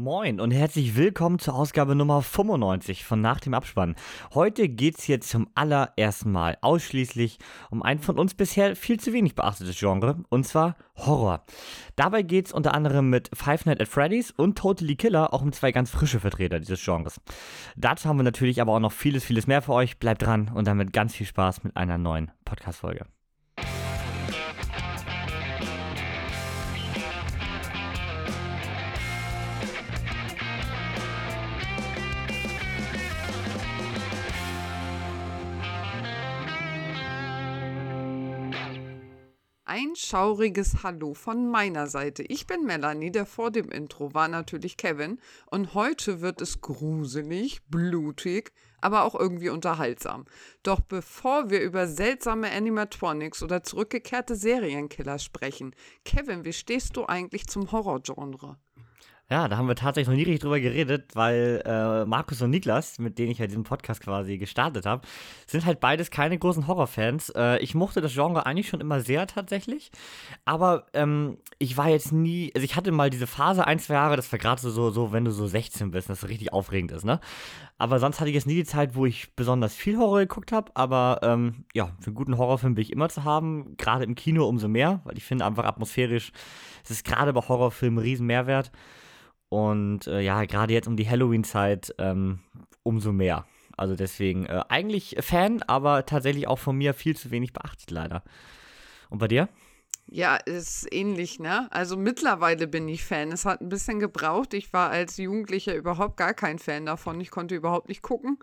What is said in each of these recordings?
Moin und herzlich willkommen zur Ausgabe Nummer 95 von Nach dem Abspann. Heute geht es hier zum allerersten Mal ausschließlich um ein von uns bisher viel zu wenig beachtetes Genre, und zwar Horror. Dabei geht es unter anderem mit Five Nights at Freddy's und Totally Killer auch um zwei ganz frische Vertreter dieses Genres. Dazu haben wir natürlich aber auch noch vieles, vieles mehr für euch. Bleibt dran und damit ganz viel Spaß mit einer neuen Podcast-Folge. Schauriges Hallo von meiner Seite. Ich bin Melanie, der vor dem Intro war natürlich Kevin und heute wird es gruselig, blutig, aber auch irgendwie unterhaltsam. Doch bevor wir über seltsame Animatronics oder zurückgekehrte Serienkiller sprechen, Kevin, wie stehst du eigentlich zum Horrorgenre? Ja, da haben wir tatsächlich noch nie richtig drüber geredet, weil äh, Markus und Niklas, mit denen ich ja diesen Podcast quasi gestartet habe, sind halt beides keine großen Horrorfans. Äh, ich mochte das Genre eigentlich schon immer sehr tatsächlich, aber ähm, ich war jetzt nie, also ich hatte mal diese Phase ein, zwei Jahre, das war gerade so, so, wenn du so 16 bist, das so richtig aufregend ist, ne? Aber sonst hatte ich jetzt nie die Zeit, wo ich besonders viel Horror geguckt habe, aber ähm, ja, für einen guten Horrorfilm bin ich immer zu haben, gerade im Kino umso mehr, weil ich finde einfach atmosphärisch, es ist gerade bei Horrorfilmen riesen Mehrwert. Und äh, ja, gerade jetzt um die Halloween-Zeit ähm, umso mehr. Also deswegen äh, eigentlich Fan, aber tatsächlich auch von mir viel zu wenig beachtet, leider. Und bei dir? Ja, ist ähnlich, ne? Also mittlerweile bin ich Fan. Es hat ein bisschen gebraucht. Ich war als Jugendlicher überhaupt gar kein Fan davon. Ich konnte überhaupt nicht gucken.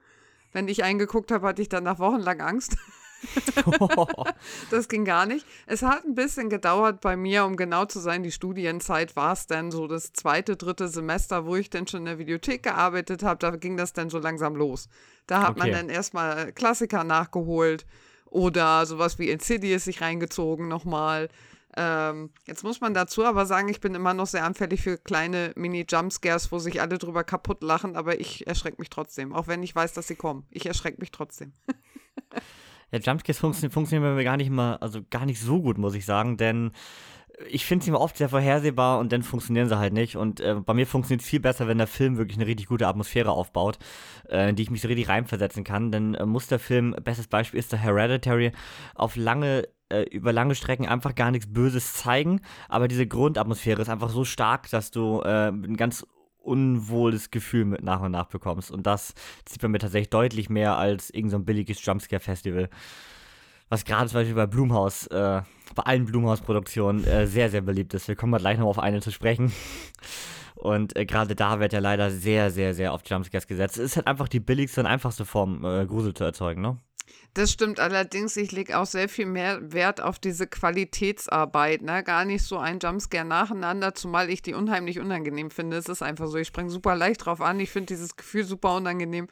Wenn ich eingeguckt habe, hatte ich danach wochenlang Angst. das ging gar nicht. Es hat ein bisschen gedauert bei mir, um genau zu sein. Die Studienzeit war es dann so das zweite, dritte Semester, wo ich dann schon in der Videothek gearbeitet habe. Da ging das dann so langsam los. Da hat okay. man dann erstmal Klassiker nachgeholt oder sowas wie Insidious sich reingezogen nochmal. Ähm, jetzt muss man dazu aber sagen, ich bin immer noch sehr anfällig für kleine Mini-Jumpscares, wo sich alle drüber kaputt lachen, aber ich erschrecke mich trotzdem, auch wenn ich weiß, dass sie kommen. Ich erschrecke mich trotzdem. Ja, Jumpscares funktio funktionieren bei mir gar nicht mal, also gar nicht so gut, muss ich sagen, denn ich finde sie immer oft sehr vorhersehbar und dann funktionieren sie halt nicht. Und äh, bei mir funktioniert es viel besser, wenn der Film wirklich eine richtig gute Atmosphäre aufbaut, äh, in die ich mich so richtig reinversetzen kann. Denn äh, muss der Film, bestes Beispiel ist der Hereditary, auf lange äh, über lange Strecken einfach gar nichts Böses zeigen, aber diese Grundatmosphäre ist einfach so stark, dass du äh, ein ganz unwohles Gefühl mit nach und nach bekommst. Und das zieht bei mir tatsächlich deutlich mehr als irgendein so billiges Jumpscare-Festival. Was gerade zum Beispiel bei Blumhaus, äh, bei allen Blumhaus-Produktionen äh, sehr, sehr beliebt ist. Wir kommen mal gleich noch auf eine zu sprechen. Und äh, gerade da wird ja leider sehr, sehr, sehr auf Jumpscares gesetzt. Es ist halt einfach die billigste und einfachste Form, äh, Grusel zu erzeugen, ne? Das stimmt allerdings, ich lege auch sehr viel mehr Wert auf diese Qualitätsarbeit, ne? Gar nicht so ein Jumpscare nacheinander, zumal ich die unheimlich unangenehm finde. Es ist einfach so, ich springe super leicht drauf an, ich finde dieses Gefühl super unangenehm.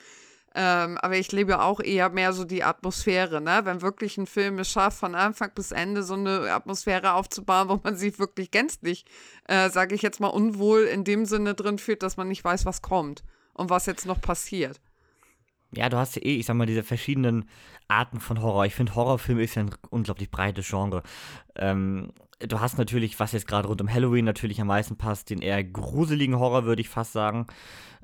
Ähm, aber ich lebe auch eher mehr so die Atmosphäre, ne? Wenn wirklich ein Film es schafft, von Anfang bis Ende so eine Atmosphäre aufzubauen, wo man sich wirklich gänzlich, äh, sage ich jetzt mal, unwohl in dem Sinne drin fühlt, dass man nicht weiß, was kommt und was jetzt noch passiert ja, du hast ja eh, ich sag mal, diese verschiedenen Arten von Horror. Ich finde, Horrorfilm ist ja ein unglaublich breites Genre. Ähm, du hast natürlich, was jetzt gerade rund um Halloween natürlich am meisten passt, den eher gruseligen Horror, würde ich fast sagen.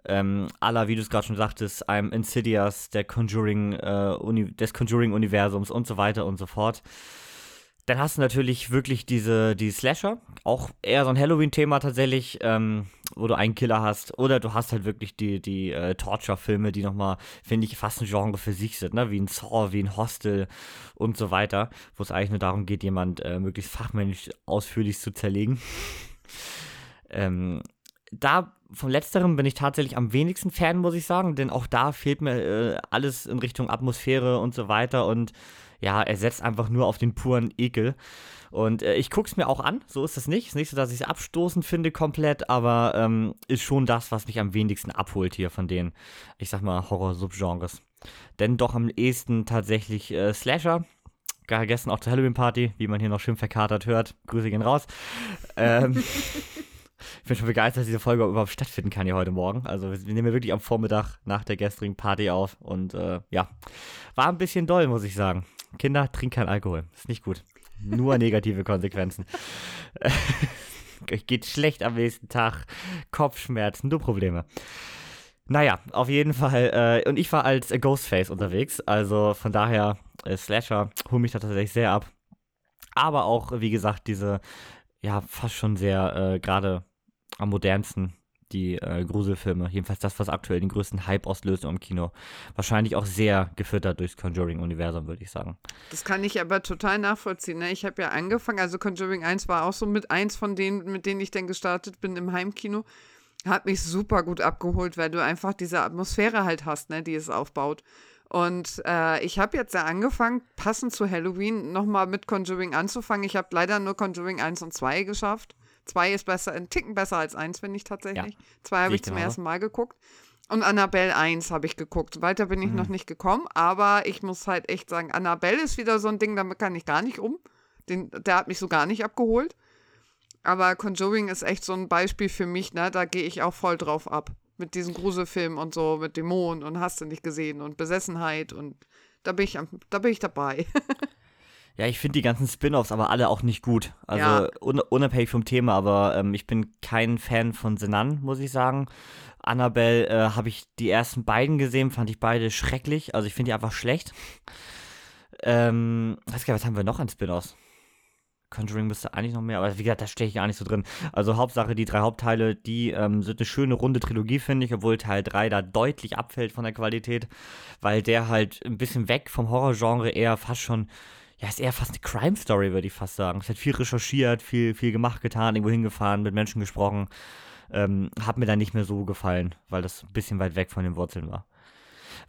Ähm, aller, wie du es gerade schon sagtest, einem Insidious, der Conjuring, äh, des Conjuring-Universums und so weiter und so fort. Dann hast du natürlich wirklich diese, die Slasher, auch eher so ein Halloween-Thema tatsächlich, ähm, wo du einen Killer hast. Oder du hast halt wirklich die, die äh, Torture-Filme, die nochmal, finde ich, fast ein Genre für sich sind, ne? Wie ein Saw, wie ein Hostel und so weiter, wo es eigentlich nur darum geht, jemand äh, möglichst fachmännisch ausführlich zu zerlegen. ähm, da vom letzteren bin ich tatsächlich am wenigsten Fan, muss ich sagen, denn auch da fehlt mir äh, alles in Richtung Atmosphäre und so weiter und ja, er setzt einfach nur auf den puren Ekel. Und äh, ich guck's mir auch an, so ist es nicht. Ist nicht so, dass ich es abstoßend finde komplett, aber ähm, ist schon das, was mich am wenigsten abholt hier von den, ich sag mal, Horror-Subgenres. Denn doch am ehesten tatsächlich äh, Slasher. Gar gestern auch zur Halloween-Party, wie man hier noch schön verkatert hört. Grüße gehen raus. ähm, ich bin schon begeistert, dass diese Folge überhaupt stattfinden kann hier heute Morgen. Also wir nehmen wirklich am Vormittag nach der gestrigen Party auf und äh, ja, war ein bisschen doll, muss ich sagen. Kinder, trinken kein Alkohol. Ist nicht gut. Nur negative Konsequenzen. euch geht schlecht am nächsten Tag, Kopfschmerzen, nur Probleme. Naja, auf jeden Fall. Äh, und ich war als Ghostface unterwegs, also von daher, äh, Slasher holt mich da tatsächlich sehr ab. Aber auch, wie gesagt, diese, ja, fast schon sehr, äh, gerade am modernsten, die äh, Gruselfilme. Jedenfalls das, was aktuell den größten Hype auslöst im Kino. Wahrscheinlich auch sehr gefüttert durchs Conjuring-Universum, würde ich sagen. Das kann ich aber total nachvollziehen. Ne? Ich habe ja angefangen, also Conjuring 1 war auch so mit eins von denen, mit denen ich dann gestartet bin im Heimkino. Hat mich super gut abgeholt, weil du einfach diese Atmosphäre halt hast, ne, die es aufbaut. Und äh, ich habe jetzt ja angefangen, passend zu Halloween nochmal mit Conjuring anzufangen. Ich habe leider nur Conjuring 1 und 2 geschafft. 2 ist besser, ein Ticken besser als 1, finde ich tatsächlich. 2 ja, habe ich zum genau. ersten Mal geguckt. Und Annabelle 1 habe ich geguckt. Weiter bin ich mhm. noch nicht gekommen, aber ich muss halt echt sagen, Annabelle ist wieder so ein Ding, damit kann ich gar nicht um. Den, der hat mich so gar nicht abgeholt. Aber Conjuring ist echt so ein Beispiel für mich, ne? Da gehe ich auch voll drauf ab. Mit diesen Gruselfilmen und so, mit Dämonen und hast du nicht gesehen und Besessenheit und da bin ich, da bin ich dabei. ja, ich finde die ganzen Spin-offs aber alle auch nicht gut. Also ja. un unabhängig vom Thema, aber ähm, ich bin kein Fan von Senan, muss ich sagen. Annabelle äh, habe ich die ersten beiden gesehen, fand ich beide schrecklich. Also ich finde die einfach schlecht. Ähm, was haben wir noch an Spin-offs? Conjuring müsste eigentlich noch mehr, aber wie gesagt, da stehe ich gar nicht so drin. Also Hauptsache, die drei Hauptteile, die ähm, sind eine schöne runde Trilogie, finde ich, obwohl Teil 3 da deutlich abfällt von der Qualität, weil der halt ein bisschen weg vom Horrorgenre eher fast schon, ja, ist eher fast eine Crime-Story, würde ich fast sagen. Es hat viel recherchiert, viel, viel gemacht, getan, irgendwo hingefahren, mit Menschen gesprochen. Ähm, hat mir dann nicht mehr so gefallen, weil das ein bisschen weit weg von den Wurzeln war.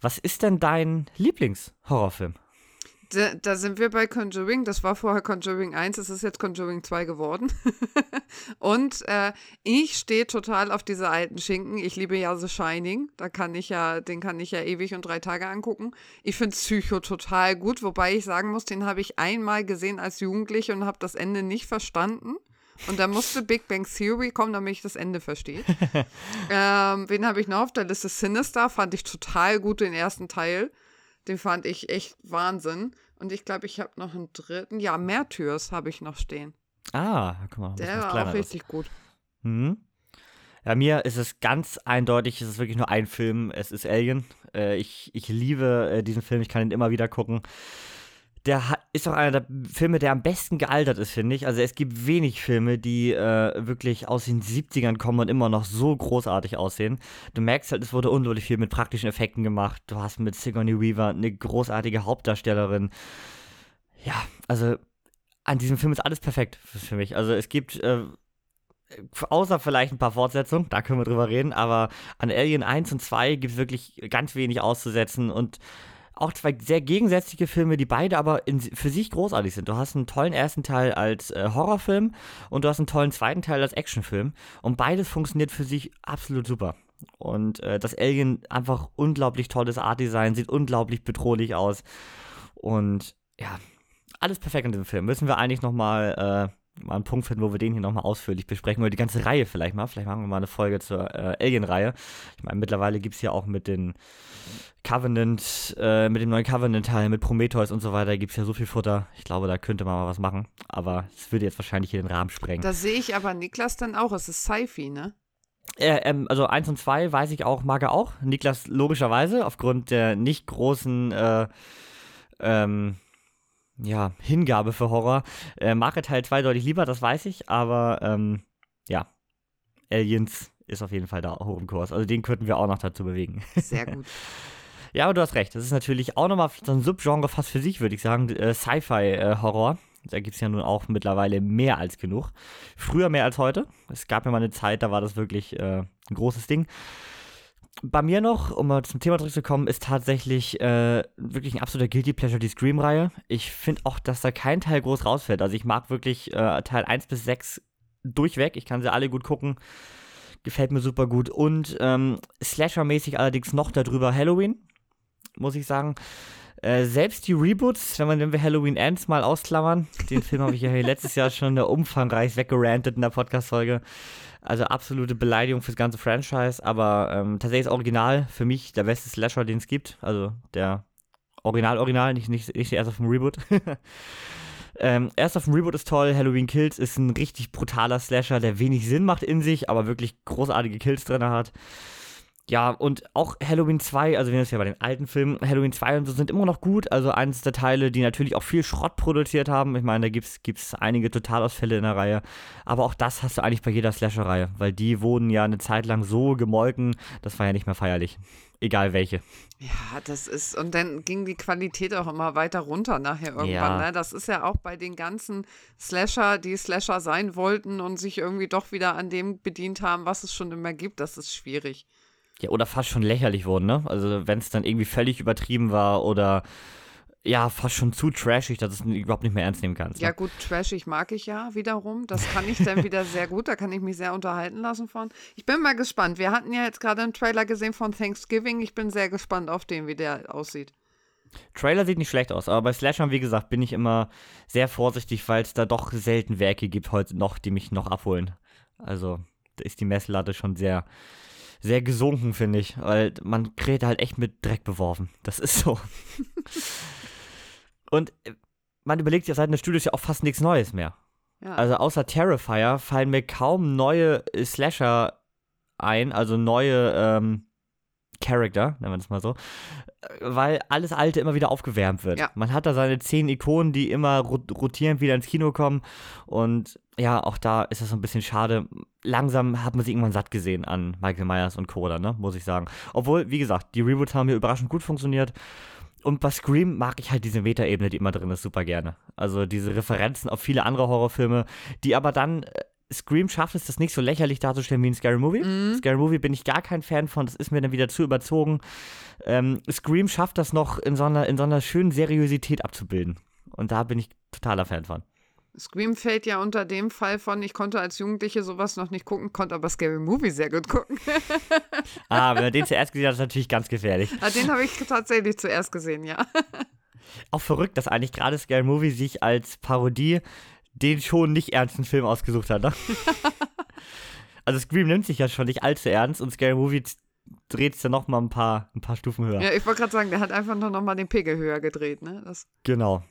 Was ist denn dein Lieblingshorrorfilm? Da, da, sind wir bei Conjuring. Das war vorher Conjuring 1, es ist jetzt Conjuring 2 geworden. und äh, ich stehe total auf diese alten Schinken. Ich liebe ja The Shining. Da kann ich ja, den kann ich ja ewig und drei Tage angucken. Ich finde Psycho total gut, wobei ich sagen muss, den habe ich einmal gesehen als Jugendliche und habe das Ende nicht verstanden. Und da musste Big Bang Theory kommen, damit ich das Ende verstehe. ähm, wen habe ich noch auf der Liste? Sinister fand ich total gut, den ersten Teil. Den fand ich echt Wahnsinn. Und ich glaube, ich habe noch einen dritten. Ja, Märtyrs habe ich noch stehen. Ah, guck mal. Der war auch richtig gut. Mhm. Ja, mir ist es ganz eindeutig, es ist wirklich nur ein Film, es ist Alien. Äh, ich, ich liebe äh, diesen Film, ich kann ihn immer wieder gucken der ist auch einer der Filme, der am besten gealtert ist, finde ich. Also es gibt wenig Filme, die äh, wirklich aus den 70ern kommen und immer noch so großartig aussehen. Du merkst halt, es wurde unglaublich viel mit praktischen Effekten gemacht. Du hast mit Sigourney Weaver eine großartige Hauptdarstellerin. Ja, also an diesem Film ist alles perfekt für mich. Also es gibt äh, außer vielleicht ein paar Fortsetzungen, da können wir drüber reden, aber an Alien 1 und 2 gibt es wirklich ganz wenig auszusetzen und auch zwei sehr gegensätzliche Filme, die beide aber in, für sich großartig sind. Du hast einen tollen ersten Teil als äh, Horrorfilm und du hast einen tollen zweiten Teil als Actionfilm. Und beides funktioniert für sich absolut super. Und äh, das Alien einfach unglaublich tolles Artdesign, sieht unglaublich bedrohlich aus. Und ja, alles perfekt in diesem Film. Müssen wir eigentlich nochmal äh, mal einen Punkt finden, wo wir den hier nochmal ausführlich besprechen oder die ganze Reihe vielleicht mal. Vielleicht machen wir mal eine Folge zur äh, Alien-Reihe. Ich meine, mittlerweile gibt es ja auch mit den Covenant, äh, mit dem neuen Covenant-Teil, mit Prometheus und so weiter, gibt es ja so viel Futter. Ich glaube, da könnte man mal was machen. Aber es würde jetzt wahrscheinlich hier den Rahmen sprengen. Da sehe ich aber Niklas dann auch. Es ist Sci-Fi, ne? Äh, ähm, also 1 und 2 weiß ich auch, mag er auch. Niklas logischerweise, aufgrund der nicht großen äh, ähm, ja, Hingabe für Horror. Äh, mag er Teil 2 deutlich lieber, das weiß ich, aber ähm, ja, Aliens ist auf jeden Fall da hoch im Kurs. Also den könnten wir auch noch dazu bewegen. Sehr gut. ja, aber du hast recht. Das ist natürlich auch nochmal so ein Subgenre fast für sich, würde ich sagen. Äh, Sci-Fi-Horror. Äh, da gibt es ja nun auch mittlerweile mehr als genug. Früher mehr als heute. Es gab ja mal eine Zeit, da war das wirklich äh, ein großes Ding bei mir noch, um mal zum Thema zurückzukommen, ist tatsächlich äh, wirklich ein absoluter Guilty Pleasure die Scream-Reihe. Ich finde auch, dass da kein Teil groß rausfällt. Also ich mag wirklich äh, Teil 1 bis 6 durchweg. Ich kann sie alle gut gucken. Gefällt mir super gut. Und ähm, Slasher-mäßig allerdings noch darüber Halloween, muss ich sagen. Äh, selbst die Reboots, wenn, man, wenn wir Halloween Ends mal ausklammern, den Film habe ich ja letztes Jahr schon umfangreich weggerantet in der Podcast-Folge. Also absolute Beleidigung fürs ganze Franchise, aber ähm, tatsächlich ist Original für mich der beste Slasher, den es gibt. Also der Original-Original, nicht, nicht, nicht der erste vom Reboot. Ähm, erst auf dem Reboot ist toll, Halloween Kills ist ein richtig brutaler Slasher, der wenig Sinn macht in sich, aber wirklich großartige Kills drin hat. Ja, und auch Halloween 2, also wir sind ja bei den alten Filmen, Halloween 2 und so sind immer noch gut. Also eines der Teile, die natürlich auch viel Schrott produziert haben. Ich meine, da gibt es einige Totalausfälle in der Reihe. Aber auch das hast du eigentlich bei jeder Slasher-Reihe, weil die wurden ja eine Zeit lang so gemolken, das war ja nicht mehr feierlich. Egal welche. Ja, das ist, und dann ging die Qualität auch immer weiter runter nachher irgendwann. Ja. Ne? Das ist ja auch bei den ganzen Slasher, die Slasher sein wollten und sich irgendwie doch wieder an dem bedient haben, was es schon immer gibt. Das ist schwierig ja, oder fast schon lächerlich wurden, ne? Also wenn es dann irgendwie völlig übertrieben war oder ja, fast schon zu trashig, dass du es überhaupt nicht mehr ernst nehmen kannst. Ne? Ja, gut, trashig mag ich ja wiederum. Das kann ich dann wieder sehr gut. Da kann ich mich sehr unterhalten lassen von. Ich bin mal gespannt. Wir hatten ja jetzt gerade einen Trailer gesehen von Thanksgiving. Ich bin sehr gespannt auf den, wie der aussieht. Trailer sieht nicht schlecht aus, aber bei Slashern, wie gesagt, bin ich immer sehr vorsichtig, weil es da doch selten Werke gibt heute noch, die mich noch abholen. Also, da ist die Messlatte schon sehr, sehr gesunken, finde ich. Weil man kriegt halt echt mit Dreck beworfen. Das ist so. Und äh, man überlegt ja seit der Studios ja auch fast nichts Neues mehr. Ja. Also außer Terrifier fallen mir kaum neue Slasher ein, also neue ähm, Charakter, nennen wir das mal so, weil alles Alte immer wieder aufgewärmt wird. Ja. Man hat da seine zehn Ikonen, die immer rotierend wieder ins Kino kommen und ja, auch da ist das so ein bisschen schade. Langsam hat man sich irgendwann satt gesehen an Michael Myers und Coda, ne, muss ich sagen. Obwohl, wie gesagt, die Reboots haben hier überraschend gut funktioniert. Und bei Scream mag ich halt diese Meta-Ebene, die immer drin ist, super gerne. Also diese Referenzen auf viele andere Horrorfilme, die aber dann äh, Scream schafft es, das nicht so lächerlich darzustellen wie ein Scary Movie. Mhm. Scary Movie bin ich gar kein Fan von, das ist mir dann wieder zu überzogen. Ähm, Scream schafft das noch in so, einer, in so einer schönen Seriosität abzubilden. Und da bin ich totaler Fan von. Scream fällt ja unter dem Fall von, ich konnte als Jugendliche sowas noch nicht gucken, konnte aber Scary Movie sehr gut gucken. ah, wenn man den zuerst gesehen hat, ist natürlich ganz gefährlich. Ah, den habe ich tatsächlich zuerst gesehen, ja. Auch verrückt, dass eigentlich gerade Scary Movie sich als Parodie den schon nicht ernsten Film ausgesucht hat. Ne? also Scream nimmt sich ja schon nicht allzu ernst und Scary Movie dreht es dann noch mal ein paar, ein paar Stufen höher. Ja, ich wollte gerade sagen, der hat einfach nur noch mal den Pegel höher gedreht. Ne? Das genau.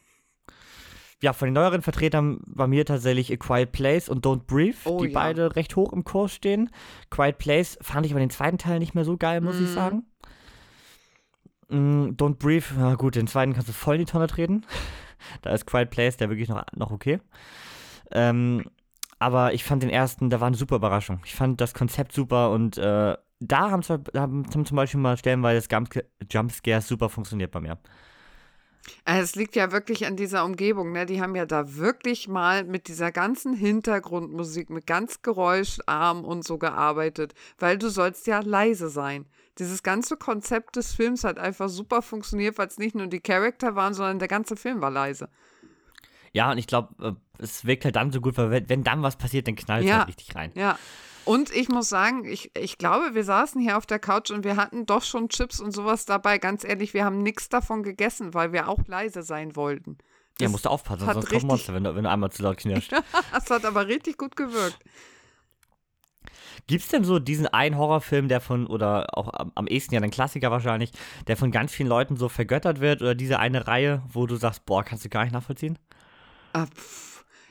Ja, von den neueren Vertretern bei mir tatsächlich A Quiet Place und Don't Breathe, oh, die ja. beide recht hoch im Kurs stehen. Quiet Place fand ich aber den zweiten Teil nicht mehr so geil, muss mm. ich mhm. sagen. Mm, Don't Breathe, na gut, den zweiten kannst du voll in die Tonne treten. Da ist Quiet Place der wirklich noch, noch okay. Ähm, aber ich fand den ersten, da war eine super Überraschung. Ich fand das Konzept super und äh, da haben, zwar, haben zum Beispiel mal stellenweise Jumpscares super funktioniert bei mir. Äh, es liegt ja wirklich an dieser Umgebung, ne? Die haben ja da wirklich mal mit dieser ganzen Hintergrundmusik, mit ganz geräuscharm und so gearbeitet, weil du sollst ja leise sein dieses ganze Konzept des Films hat einfach super funktioniert, weil es nicht nur die Charakter waren, sondern der ganze Film war leise. Ja, und ich glaube, äh, es wirkt halt dann so gut, weil wenn, dann was passiert, dann knallt es ja, halt richtig rein. Ja. Und ich muss sagen, ich, ich glaube, wir saßen hier auf der Couch und wir hatten doch schon Chips und sowas dabei. Ganz ehrlich, wir haben nichts davon gegessen, weil wir auch leise sein wollten. Das ja, musst du aufpassen, sonst kommt Monster, wenn du, wenn du einmal zu laut knirscht. das hat aber richtig gut gewirkt. Gibt es denn so diesen einen Horrorfilm, der von, oder auch am, am ehesten ja ein Klassiker wahrscheinlich, der von ganz vielen Leuten so vergöttert wird oder diese eine Reihe, wo du sagst, boah, kannst du gar nicht nachvollziehen? Ah,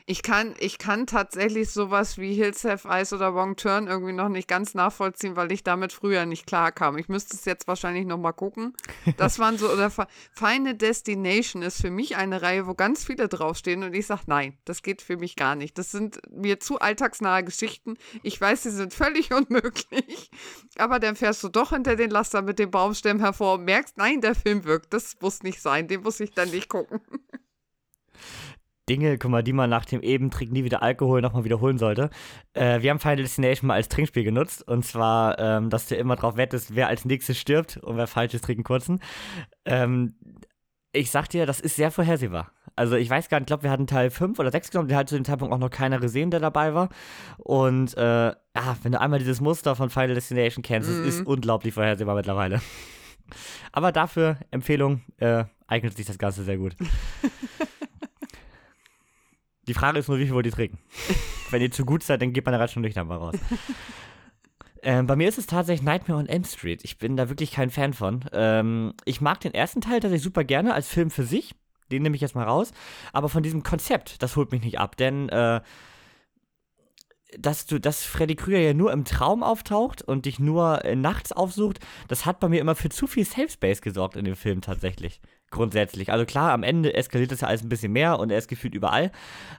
ich kann, ich kann tatsächlich sowas wie Hills Have Eyes oder Wrong Turn irgendwie noch nicht ganz nachvollziehen, weil ich damit früher nicht klar kam. Ich müsste es jetzt wahrscheinlich noch mal gucken. Das waren so, oder Feine Destination ist für mich eine Reihe, wo ganz viele draufstehen und ich sage, nein, das geht für mich gar nicht. Das sind mir zu alltagsnahe Geschichten. Ich weiß, sie sind völlig unmöglich, aber dann fährst du doch hinter den Laster mit dem Baumstämmen hervor und merkst, nein, der Film wirkt. Das muss nicht sein, den muss ich dann nicht gucken. Dinge, guck mal, die man nach dem Eben-Trick nie wieder Alkohol nochmal wiederholen sollte. Äh, wir haben Final Destination mal als Trinkspiel genutzt. Und zwar, ähm, dass du immer drauf wettest, wer als nächstes stirbt und wer falsch ist, trinken kurzen. Ähm, ich sag dir, das ist sehr vorhersehbar. Also ich weiß gar nicht, ich glaube, wir hatten Teil 5 oder 6 genommen, der hat zu dem Zeitpunkt auch noch keiner gesehen, der dabei war. Und äh, ja, wenn du einmal dieses Muster von Final Destination kennst, mhm. es ist unglaublich vorhersehbar mittlerweile. Aber dafür, Empfehlung, äh, eignet sich das Ganze sehr gut. Die Frage ist nur, wie viel wollt ihr trinken? Wenn ihr zu gut seid, dann geht man da schon durch mal raus. Ähm, bei mir ist es tatsächlich Nightmare on Elm Street. Ich bin da wirklich kein Fan von. Ähm, ich mag den ersten Teil tatsächlich super gerne als Film für sich. den nehme ich jetzt mal raus. Aber von diesem Konzept, das holt mich nicht ab, denn äh, dass du, dass Freddy Krüger ja nur im Traum auftaucht und dich nur äh, nachts aufsucht, das hat bei mir immer für zu viel Safe Space gesorgt in dem Film tatsächlich. Grundsätzlich. Also klar, am Ende eskaliert das ja alles ein bisschen mehr und er ist gefühlt überall.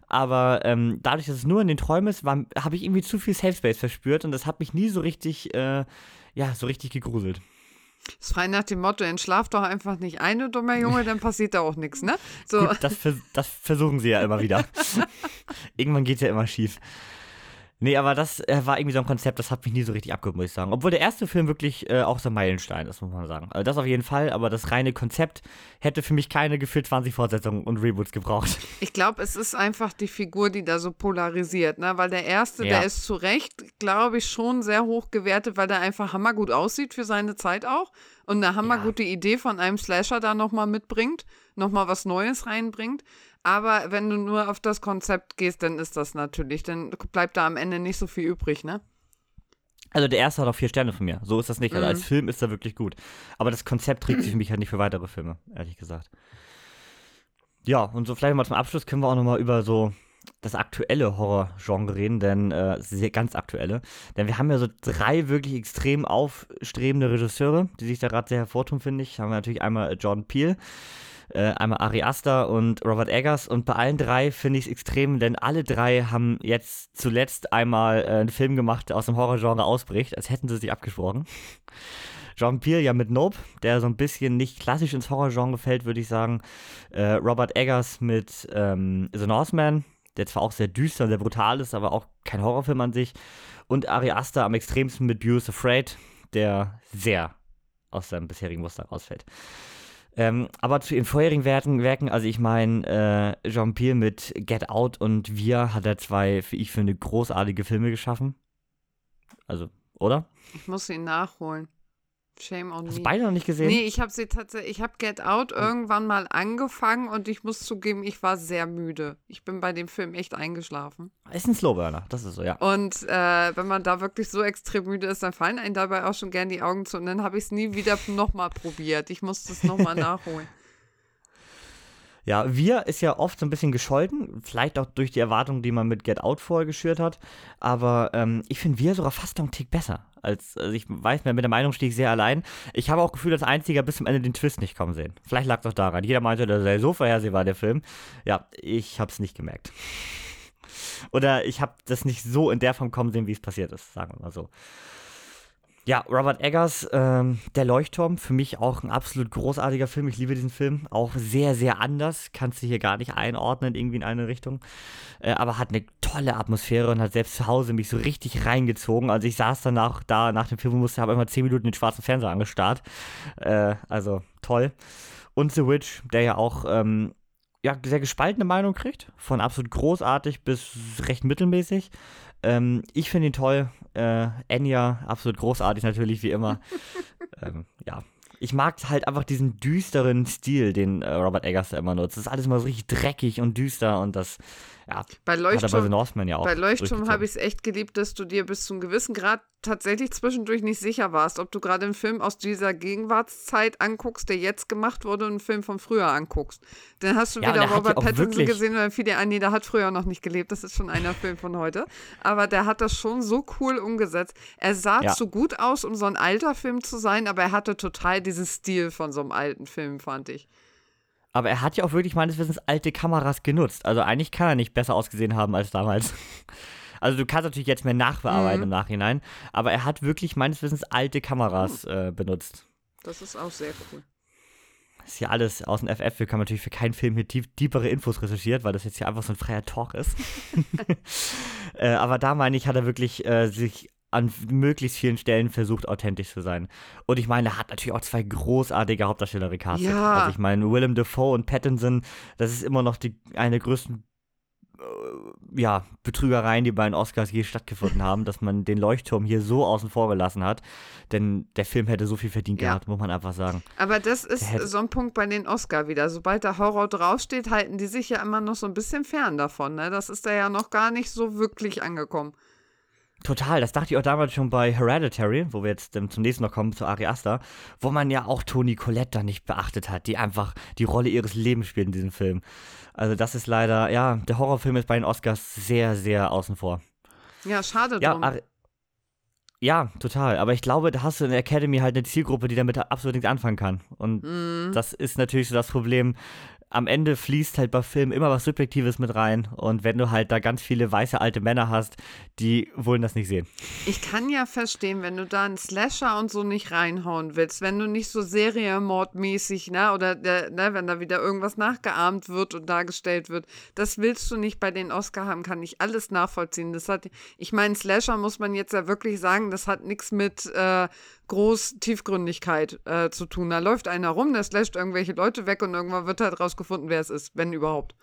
Aber ähm, dadurch, dass es nur in den Träumen ist, habe ich irgendwie zu viel Safe Space verspürt und das hat mich nie so richtig, äh, ja, so richtig gegruselt. Das ist frei nach dem Motto, entschlaf doch einfach nicht ein, du dummer Junge, dann passiert da auch nichts, ne? So. Gut, das, das versuchen sie ja immer wieder. Irgendwann geht es ja immer schief. Nee, aber das äh, war irgendwie so ein Konzept, das hat mich nie so richtig abgeholt, muss ich sagen. Obwohl der erste Film wirklich äh, auch so ein Meilenstein ist, muss man sagen. Also das auf jeden Fall, aber das reine Konzept hätte für mich keine gefühlt 20 Fortsetzungen und Reboots gebraucht. Ich glaube, es ist einfach die Figur, die da so polarisiert, ne? Weil der erste, ja. der ist zu Recht, glaube ich, schon sehr hoch gewertet, weil der einfach hammergut aussieht für seine Zeit auch und eine hammergute ja. Idee von einem Slasher da nochmal mitbringt, nochmal was Neues reinbringt. Aber wenn du nur auf das Konzept gehst, dann ist das natürlich, dann bleibt da am Ende nicht so viel übrig, ne? Also der erste hat auch vier Sterne von mir. So ist das nicht. Also mhm. als Film ist er wirklich gut. Aber das Konzept trägt sich für mich halt nicht für weitere Filme, ehrlich gesagt. Ja, und so vielleicht mal zum Abschluss können wir auch nochmal über so das aktuelle Horror-Genre reden, denn äh, sehr ganz aktuelle. Denn wir haben ja so drei wirklich extrem aufstrebende Regisseure, die sich da gerade sehr hervortun, finde ich. Haben wir natürlich einmal John Peel, äh, einmal Ari Aster und Robert Eggers. Und bei allen drei finde ich es extrem, denn alle drei haben jetzt zuletzt einmal äh, einen Film gemacht, der aus dem Horrorgenre ausbricht, als hätten sie sich abgesprochen. John Peel ja mit Nope, der so ein bisschen nicht klassisch ins Horrorgenre fällt, würde ich sagen. Äh, Robert Eggers mit ähm, The Northman, der zwar auch sehr düster und sehr brutal ist, aber auch kein Horrorfilm an sich. Und Ari Aster am extremsten mit Beau's Afraid, der sehr aus seinem bisherigen Muster rausfällt. Ähm, aber zu ihren vorherigen Werken, also ich meine, äh, Jean Pierre mit Get Out und Wir hat er zwei, wie ich finde, großartige Filme geschaffen. Also, oder? Ich muss ihn nachholen. Shame on Hast me. beide noch nicht gesehen? Nee, ich habe sie tatsächlich, ich habe Get Out irgendwann mal angefangen und ich muss zugeben, ich war sehr müde. Ich bin bei dem Film echt eingeschlafen. Ist ein Slowburner, das ist so, ja. Und äh, wenn man da wirklich so extrem müde ist, dann fallen einem dabei auch schon gern die Augen zu und dann habe ich es nie wieder nochmal probiert. Ich musste es nochmal nachholen. Ja, Wir ist ja oft so ein bisschen gescholten, vielleicht auch durch die Erwartungen, die man mit Get Out vorher geschürt hat. Aber ähm, ich finde Wir sogar fast noch einen Tick besser. Als, also ich weiß, mit der Meinung stehe ich sehr allein. Ich habe auch Gefühl, dass Einziger bis zum Ende den Twist nicht kommen sehen. Vielleicht lag es auch daran. Jeder meinte, der sei so vorhersehbar, der Film. Ja, ich habe es nicht gemerkt. Oder ich habe das nicht so in der Form kommen sehen, wie es passiert ist, sagen wir mal so. Ja, Robert Eggers, ähm, Der Leuchtturm, für mich auch ein absolut großartiger Film. Ich liebe diesen Film. Auch sehr, sehr anders. Kannst du hier gar nicht einordnen, irgendwie in eine Richtung. Äh, aber hat eine tolle Atmosphäre und hat selbst zu Hause mich so richtig reingezogen. Also ich saß danach da nach dem Film und musste, habe immer zehn Minuten den schwarzen Fernseher angestarrt. Äh, also toll. Und The Witch, der ja auch ähm, ja, sehr gespaltene Meinung kriegt. Von absolut großartig bis recht mittelmäßig. Ähm, ich finde ihn toll. Äh, Enya, absolut großartig natürlich, wie immer. ähm, ja. Ich mag halt einfach diesen düsteren Stil, den äh, Robert Eggers da immer nutzt. Das ist alles immer so richtig dreckig und düster und das ja, bei Leuchtturm, ja bei Leuchtturm habe ich es echt geliebt, dass du dir bis zu einem gewissen Grad tatsächlich zwischendurch nicht sicher warst, ob du gerade einen Film aus dieser Gegenwartszeit anguckst, der jetzt gemacht wurde, und einen Film von früher anguckst. Dann hast du ja, wieder Robert Pattinson gesehen und dann fiel dir ein, nee, der hat früher noch nicht gelebt, das ist schon einer Film von heute. Aber der hat das schon so cool umgesetzt. Er sah ja. zu gut aus, um so ein alter Film zu sein, aber er hatte total diesen Stil von so einem alten Film, fand ich. Aber er hat ja auch wirklich meines Wissens alte Kameras genutzt. Also eigentlich kann er nicht besser ausgesehen haben als damals. Also du kannst natürlich jetzt mehr nachbearbeiten mhm. im Nachhinein, aber er hat wirklich meines Wissens alte Kameras äh, benutzt. Das ist auch sehr cool. Das ist ja alles aus dem FF. Wir haben natürlich für keinen Film hier tief, tiefere Infos recherchiert, weil das jetzt hier einfach so ein freier Talk ist. äh, aber da meine ich, hat er wirklich äh, sich an möglichst vielen Stellen versucht, authentisch zu sein. Und ich meine, er hat natürlich auch zwei großartige Hauptdarsteller gecastet. Ja. Also ich meine, Willem Dafoe und Pattinson, das ist immer noch die, eine der größten äh, ja, Betrügereien, die bei den Oscars je stattgefunden haben, dass man den Leuchtturm hier so außen vor gelassen hat. Denn der Film hätte so viel verdient ja. gehabt, muss man einfach sagen. Aber das ist so ein Punkt bei den Oscars wieder. Sobald der Horror draufsteht, halten die sich ja immer noch so ein bisschen fern davon. Ne? Das ist da ja noch gar nicht so wirklich angekommen. Total, das dachte ich auch damals schon bei Hereditary, wo wir jetzt ähm, zum nächsten noch kommen, zu Ari Aster, wo man ja auch Toni Collette da nicht beachtet hat, die einfach die Rolle ihres Lebens spielt in diesem Film. Also das ist leider, ja, der Horrorfilm ist bei den Oscars sehr, sehr außen vor. Ja, schade Ja, drum. Ari ja, total. Aber ich glaube, da hast du in der Academy halt eine Zielgruppe, die damit absolut nichts anfangen kann. Und Mhm. das ist natürlich so das Problem. Am Ende fließt halt bei Filmen immer was Subjektives mit rein. Und wenn du halt da ganz viele weiße alte Männer hast, die wollen das nicht sehen. Ich kann ja verstehen, wenn du da einen Slasher und so nicht reinhauen willst, wenn du nicht so serienmordmäßig, ne, oder der, ne, wenn da wieder irgendwas nachgeahmt wird und dargestellt wird, das willst du nicht bei den Oscar haben, kann ich alles nachvollziehen. Das hat, ich meine, Slasher muss man jetzt ja wirklich sagen, das hat nichts mit äh, groß Tiefgründigkeit äh, zu tun. Da läuft einer rum, der slasht irgendwelche Leute weg und irgendwann wird halt rausgefunden, wer es ist, wenn überhaupt.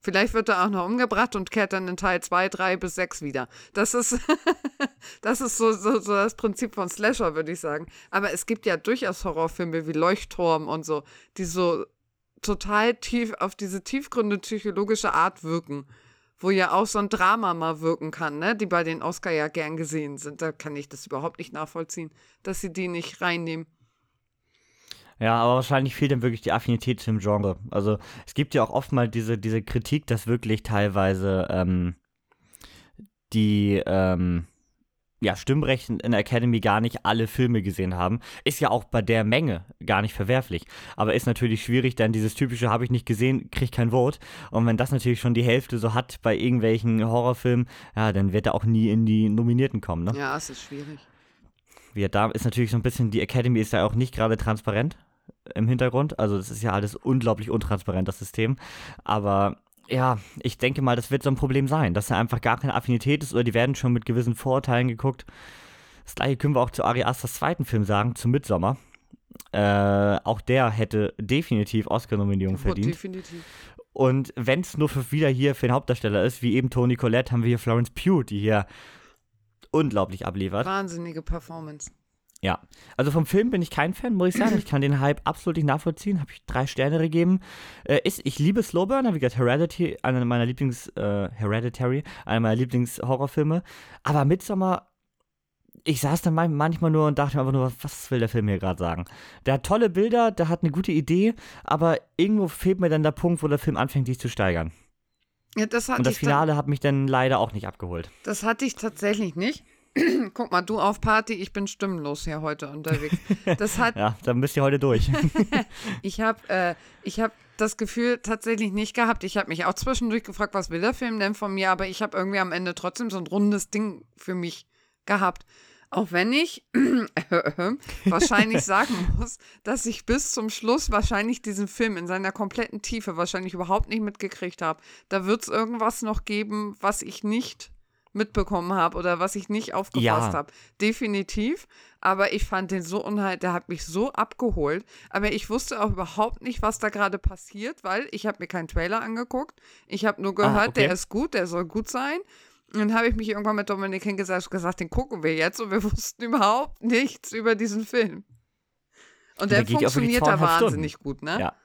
Vielleicht wird er auch noch umgebracht und kehrt dann in Teil 2, 3 bis 6 wieder. Das ist, das ist so, so, so das Prinzip von Slasher, würde ich sagen. Aber es gibt ja durchaus Horrorfilme wie Leuchtturm und so, die so total tief auf diese tiefgründe psychologische Art wirken. Wo ja auch so ein Drama mal wirken kann, ne? die bei den Oscar ja gern gesehen sind. Da kann ich das überhaupt nicht nachvollziehen, dass sie die nicht reinnehmen. Ja, aber wahrscheinlich fehlt dann wirklich die Affinität zum Genre. Also es gibt ja auch oft mal diese, diese Kritik, dass wirklich teilweise ähm, die ähm, ja, Stimmrechten in der Academy gar nicht alle Filme gesehen haben. Ist ja auch bei der Menge gar nicht verwerflich. Aber ist natürlich schwierig, dann dieses typische habe ich nicht gesehen, krieg kein Vote. Und wenn das natürlich schon die Hälfte so hat bei irgendwelchen Horrorfilmen, ja, dann wird er auch nie in die Nominierten kommen, ne? Ja, es ist schwierig. wie da ist natürlich so ein bisschen, die Academy ist ja auch nicht gerade transparent im Hintergrund. Also das ist ja alles unglaublich untransparent, das System. Aber ja, ich denke mal, das wird so ein Problem sein, dass da einfach gar keine Affinität ist oder die werden schon mit gewissen Vorurteilen geguckt. Das gleiche können wir auch zu Ari Asters zweiten Film sagen, zu Midsommer. Äh, auch der hätte definitiv Oscar-Nominierung verdient. Definitiv. Und wenn es nur für wieder hier für den Hauptdarsteller ist, wie eben Toni Collette, haben wir hier Florence Pugh, die hier unglaublich abliefert. Wahnsinnige Performance. Ja, also vom Film bin ich kein Fan, muss ich sagen. Ich kann den Hype absolut nicht nachvollziehen. Habe ich drei Sterne gegeben. Äh, ist, ich liebe Slowburner, wie gesagt, Heredity, einer meiner Lieblings, äh, Hereditary, einer meiner Lieblings-Horrorfilme. Aber Midsommar, ich saß dann man- manchmal nur und dachte mir einfach nur, was will der Film hier gerade sagen? Der hat tolle Bilder, der hat eine gute Idee, aber irgendwo fehlt mir dann der Punkt, wo der Film anfängt, sich zu steigern. Ja, das Und das Finale hat mich dann leider auch nicht abgeholt. Das hatte ich tatsächlich nicht. Guck mal, du auf Party, ich bin stimmlos hier heute unterwegs. Das hat, Ja, dann bist du heute durch. ich habe äh, ich hab das Gefühl tatsächlich nicht gehabt. Ich habe mich auch zwischendurch gefragt, was will der Film denn von mir, aber ich habe irgendwie am Ende trotzdem so ein rundes Ding für mich gehabt. Auch wenn ich wahrscheinlich sagen muss, dass ich bis zum Schluss wahrscheinlich diesen Film in seiner kompletten Tiefe wahrscheinlich überhaupt nicht mitgekriegt habe. Da wird es irgendwas noch geben, was ich nicht mitbekommen habe oder was ich nicht aufgepasst Ja. habe. Definitiv. Aber ich fand den so unheil, der hat mich so abgeholt. Aber ich wusste auch überhaupt nicht, was da gerade passiert, weil ich habe mir keinen Trailer angeguckt. Ich habe nur gehört, Ah, okay. der ist gut, der soll gut sein. Und dann habe ich mich irgendwann mit Dominik hingesetzt und gesagt, den gucken wir jetzt. Und wir wussten überhaupt nichts über diesen Film. Und der funktioniert da Stunden. wahnsinnig gut, ne? Ja.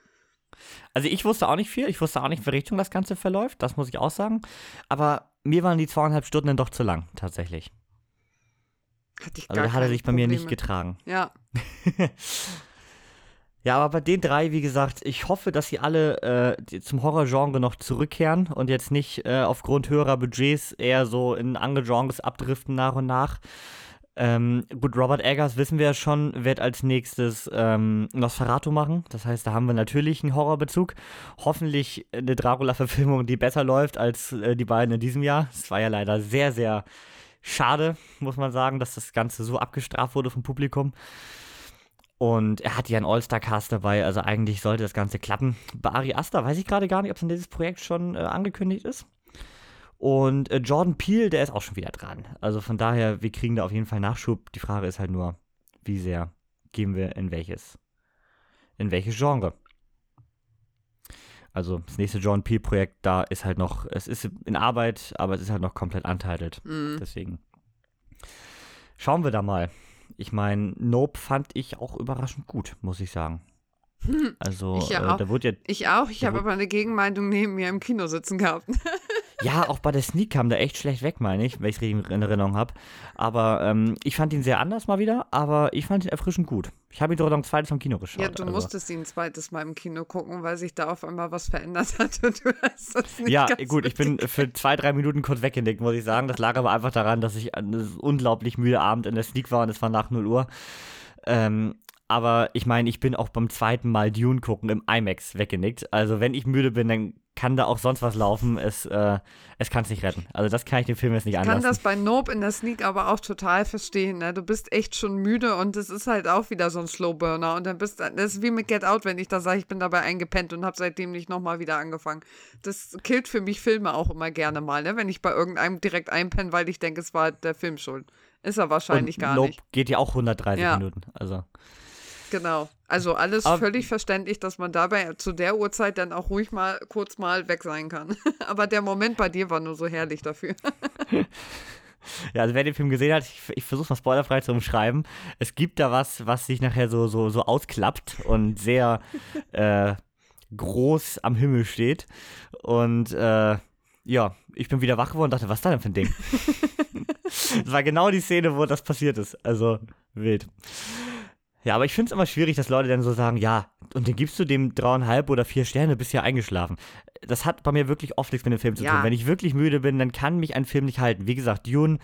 Also ich wusste auch nicht viel, ich wusste auch nicht, in welche Richtung das Ganze verläuft, das muss ich auch sagen. Aber mir waren die zweieinhalb Stunden dann doch zu lang, tatsächlich. Hatte ich Also da hat er sich bei mir Problem nicht getragen. Ja, Ja, aber bei den drei, wie gesagt, ich hoffe, dass sie alle äh, zum Horrorgenre noch zurückkehren und jetzt nicht äh, aufgrund höherer Budgets eher so in andere Genres abdriften nach und nach. Ähm, gut, Robert Eggers, wissen wir ja schon, wird als nächstes ähm, Nosferatu machen. Das heißt, da haben wir natürlich einen Horrorbezug. Hoffentlich eine Dracula-Verfilmung, die besser läuft als äh, die beiden in diesem Jahr. Es war ja leider sehr, sehr schade, muss man sagen, dass das Ganze so abgestraft wurde vom Publikum. Und er hat ja einen All-Star-Cast dabei, also eigentlich sollte das Ganze klappen. Bei Ari Aster weiß ich gerade gar nicht, ob es in dieses Projekt schon äh, angekündigt ist. Und äh, Jordan Peele, der ist auch schon wieder dran. Also von daher, wir kriegen da auf jeden Fall Nachschub. Die Frage ist halt nur, wie sehr gehen wir in welches, in welches Genre. Also das nächste Jordan Peele-Projekt, da ist halt noch, es ist in Arbeit, aber es ist halt noch komplett untitled. mhm. Deswegen schauen wir da mal. Ich meine, Nope fand ich auch überraschend gut, muss ich sagen. Also, Ich ja äh, auch. da wurde ja, ich auch. Ich habe aber eine Gegenmeinung neben mir im Kino sitzen gehabt. Ja, auch bei der Sneak kam der echt schlecht weg, meine ich, wenn ich es richtig in Erinnerung habe. Aber ähm, ich fand ihn sehr anders mal wieder, aber ich fand ihn erfrischend gut. Ich habe ihn sogar noch ein zweites im Kino geschaut. Ja, du also. musstest ihn ein zweites Mal im Kino gucken, weil sich da auf einmal was verändert hat und du hast das nicht Ja, gut, ich bin für zwei, drei Minuten kurz weggenickt, muss ich sagen. Das lag aber einfach daran, dass ich einen unglaublich müde Abend in der Sneak war und es war nach 0 Uhr. Ähm, aber ich meine, ich bin auch beim zweiten Mal Dune gucken im IMAX weggenickt. Also wenn ich müde bin, dann kann da auch sonst was laufen. Es, äh, es kann es nicht retten. Also das kann ich dem Film jetzt nicht Ich anlassen. kann das bei Nope in der Sneak aber auch total verstehen. Ne? Du bist echt schon müde und es ist halt auch wieder so ein Slowburner. Und dann bist das ist wie mit Get Out, wenn ich da sage, ich bin dabei eingepennt und habe seitdem nicht nochmal wieder angefangen. Das killt für mich Filme auch immer gerne mal, ne? wenn ich bei irgendeinem direkt einpenne, weil ich denke, es war der Film schuld. Ist er wahrscheinlich und gar Nope nicht. geht ja auch 130 Ja. Minuten. Also Genau. Also alles Aber- völlig verständlich, dass man dabei zu der Uhrzeit dann auch ruhig mal kurz mal weg sein kann. aber der Moment bei dir war nur so herrlich dafür. Ja, also wer den Film gesehen hat, ich, ich versuche mal spoilerfrei zu umschreiben. Es gibt da was, was sich nachher so, so, so ausklappt und sehr äh, groß am Himmel steht. Und äh, ja, ich bin wieder wach geworden und dachte, was ist da denn für ein Ding? das war genau die Szene, wo das passiert ist. Also wild. Ja, aber ich finde es immer schwierig, dass Leute dann so sagen, ja, und den gibst du dem dreieinhalb oder vier Sterne, bist ja eingeschlafen. Das hat bei mir wirklich oft nichts mit dem Film zu Ja. tun. Wenn ich wirklich müde bin, dann kann mich ein Film nicht halten. Wie gesagt, Dune,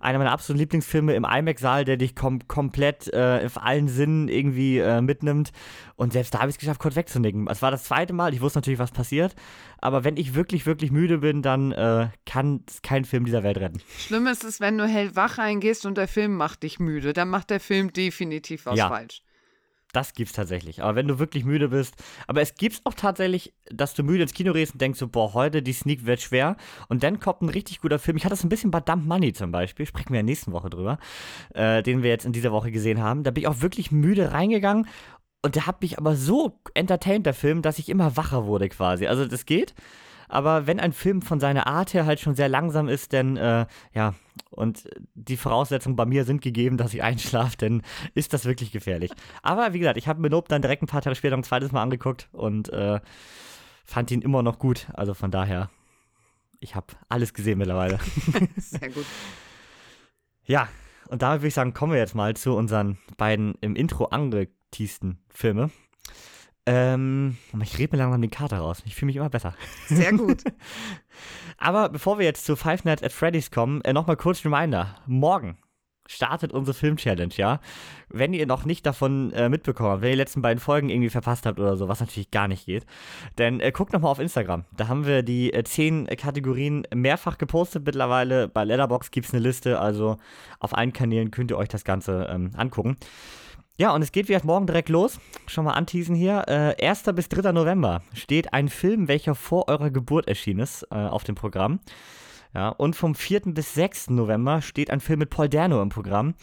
einer meiner absoluten Lieblingsfilme im IMAX-Saal, der dich kom komplett äh, auf allen Sinnen irgendwie äh, mitnimmt. Und selbst da habe ich es geschafft, kurz wegzunicken. Es war das zweite Mal, ich wusste natürlich, was passiert. Aber wenn ich wirklich, wirklich müde bin, dann äh, kann es kein Film dieser Welt retten. Schlimm ist es, wenn du hellwach reingehst und der Film macht dich müde. Dann macht der Film definitiv was Ja. falsch. Das gibt's tatsächlich. Aber wenn du wirklich müde bist, aber es gibt's auch tatsächlich, dass du müde ins Kino gehst und denkst so, boah, heute die Sneak wird schwer. Und dann kommt ein richtig guter Film. Ich hatte das ein bisschen bei Dump Money zum Beispiel, sprechen wir ja nächsten Woche drüber, äh, den wir jetzt in dieser Woche gesehen haben. Da bin ich auch wirklich müde reingegangen und der hat mich aber so entertained, der Film, dass ich immer wacher wurde quasi. Also das geht. Aber wenn ein Film von seiner Art her halt schon sehr langsam ist, dann, äh, ja, und die Voraussetzungen bei mir sind gegeben, dass ich einschlafe, dann ist das wirklich gefährlich. Aber wie gesagt, ich habe mir Nope dann direkt ein paar Tage später ein zweites Mal angeguckt und äh, fand ihn immer noch gut. Also von daher, ich habe alles gesehen mittlerweile. Sehr gut. ja, und damit würde ich sagen, kommen wir jetzt mal zu unseren beiden im Intro angeteasten Filme. Ähm, ich rede mir langsam den Kater raus. Ich fühle mich immer besser. Sehr gut. Aber bevor wir jetzt zu Five Nights at Freddy's kommen, äh, nochmal kurz Reminder. Morgen startet unsere Film-Challenge, ja? Wenn ihr noch nicht davon äh, mitbekommen habt, wenn ihr die letzten beiden Folgen irgendwie verpasst habt oder so, was natürlich gar nicht geht, dann äh, guckt nochmal auf Instagram. Da haben wir die äh, zehn Kategorien mehrfach gepostet mittlerweile. Bei Letterboxd gibt es eine Liste, also auf allen Kanälen könnt ihr euch das Ganze ähm, angucken. Ja, und es geht wieder morgen direkt los. Schon mal anteasen hier. Äh, 1. bis 3. November steht ein Film, welcher vor eurer Geburt erschienen ist, äh, auf dem Programm. Ja, und vom 4. bis 6. November steht ein Film mit Paul Derno im Programm.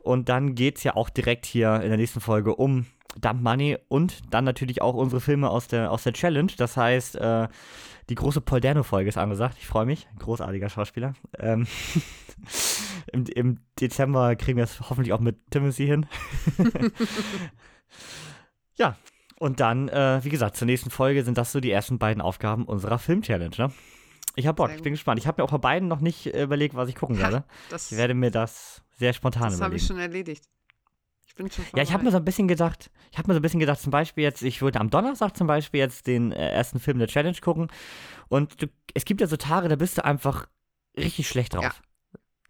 Und dann geht es ja auch direkt hier in der nächsten Folge um Dump Money und dann natürlich auch unsere Filme aus der, aus der Challenge. Das heißt, äh, die große Paul Derno-Folge ist angesagt. Ich freue mich. Großartiger Schauspieler. Ähm, im, Im Dezember kriegen wir es hoffentlich auch mit Timothy hin. ja, und dann, äh, wie gesagt, zur nächsten Folge sind das so die ersten beiden Aufgaben unserer Film-Challenge. Ne? Ich habe Bock, ich bin gespannt. Ich habe mir auch bei beiden noch nicht äh, überlegt, was ich gucken werde. Das, Ich werde mir das sehr spontan das habe überlegen. ich schon erledigt. Ich bin schon Ja, ich habe mir so ein bisschen gedacht, ich habe mir so ein bisschen gedacht, zum Beispiel jetzt, ich würde am Donnerstag zum Beispiel jetzt den äh, ersten Film der Challenge gucken und du, es gibt ja so Tage, da bist du einfach richtig schlecht drauf. Ja.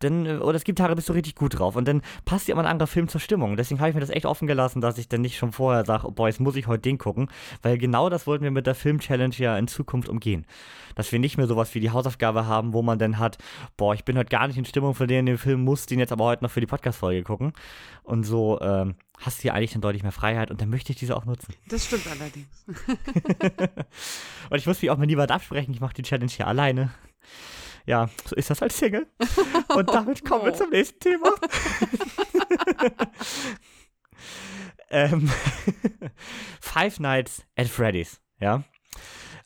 Dann, äh, oder es gibt Tage, bist du richtig gut drauf und dann passt dir immer ein anderer Film zur Stimmung. Deswegen habe ich mir das echt offen gelassen, dass ich dann nicht schon vorher sage, oh, boah, jetzt muss ich heute den gucken, weil genau das wollten wir mit der Film-Challenge ja in Zukunft umgehen. Dass wir nicht mehr sowas wie die Hausaufgabe haben, wo man dann hat, boah, ich bin heute gar nicht in Stimmung für den, den Film, muss den jetzt aber heute noch für die Podcast-Folge gucken. Und so ähm, hast du ja eigentlich dann deutlich mehr Freiheit und dann möchte ich diese auch nutzen. Das stimmt allerdings. Und ich muss mich auch mit niemand absprechen, ich mache die Challenge hier alleine. Ja, so ist das als Single. Und damit kommen wir Oh. zum nächsten Thema. ähm, Five Nights at Freddy's, ja.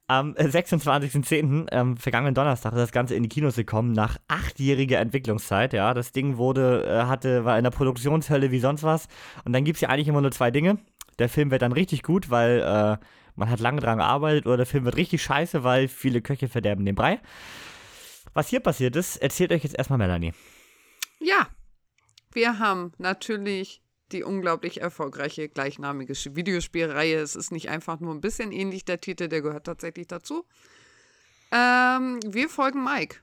Am äh, 26.10., ähm, vergangenen Donnerstag, ist das Ganze in die Kinos gekommen, nach achtjähriger Entwicklungszeit, ja. Das Ding wurde, äh, hatte, war in der Produktionshölle wie sonst was. Und dann gibt es ja eigentlich immer nur zwei Dinge. Der Film wird dann richtig gut, weil äh, man hat lange dran gearbeitet, oder der Film wird richtig scheiße, weil viele Köche verderben den Brei. Was hier passiert ist, erzählt euch jetzt erstmal Melanie. Ja, wir haben natürlich die unglaublich erfolgreiche gleichnamige Videospielreihe. Es ist nicht einfach nur ein bisschen ähnlich der Titel, der gehört tatsächlich dazu. Ähm, wir folgen Mike,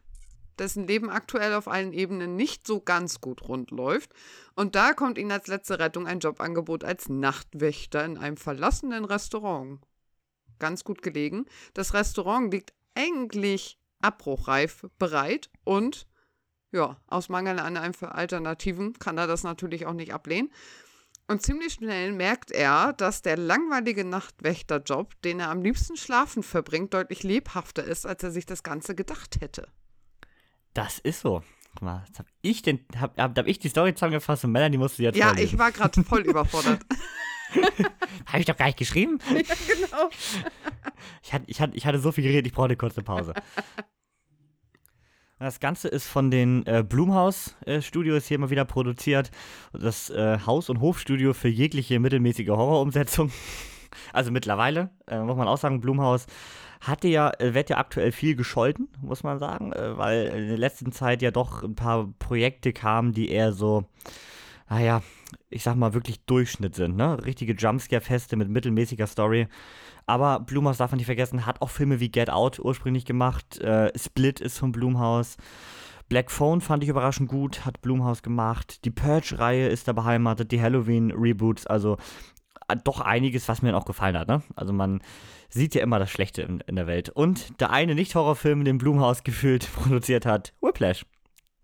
dessen Leben aktuell auf allen Ebenen nicht so ganz gut rund läuft. Und da kommt ihm als letzte Rettung ein Jobangebot als Nachtwächter in einem verlassenen Restaurant. Ganz gut gelegen. Das Restaurant liegt eigentlich abbruchreif bereit und ja, aus Mangel an Alternativen kann er das natürlich auch nicht ablehnen. Und ziemlich schnell merkt er, dass der langweilige Nachtwächterjob, den er am liebsten schlafen verbringt, deutlich lebhafter ist, als er sich das Ganze gedacht hätte. Das ist so. Guck mal, jetzt hab ich, den, hab, hab, hab ich die Story zusammengefasst und Melanie musste jetzt Ja, vorlesen. ich war gerade voll überfordert. Habe ich doch gar nicht geschrieben? Ja, genau. Ich hatte, ich, hatte, ich hatte so viel geredet, ich brauchte eine kurze Pause. Das Ganze ist von den äh, Blumhaus-Studios äh, hier mal wieder produziert. Das äh, Haus- und Hofstudio für jegliche mittelmäßige Horrorumsetzung. Also mittlerweile, äh, muss man auch sagen, Blumhaus hatte ja, äh, wird ja aktuell viel gescholten, muss man sagen, äh, weil in der letzten Zeit ja doch ein paar Projekte kamen, die eher so, naja, ich sag mal, wirklich Durchschnitt sind, ne? Richtige Jumpscare-Feste mit mittelmäßiger Story. Aber Blumhaus darf man nicht vergessen, hat auch Filme wie Get Out ursprünglich gemacht. Äh, Split ist von Blumhaus. Black Phone fand ich überraschend gut, hat Blumhaus gemacht. Die Purge-Reihe ist da beheimatet, die Halloween-Reboots, also äh, doch einiges, was mir auch gefallen hat. Ne? Also man sieht ja immer das Schlechte in, in der Welt. Und der eine Nicht-Horrorfilm, den Blumhaus gefühlt produziert hat, Whiplash.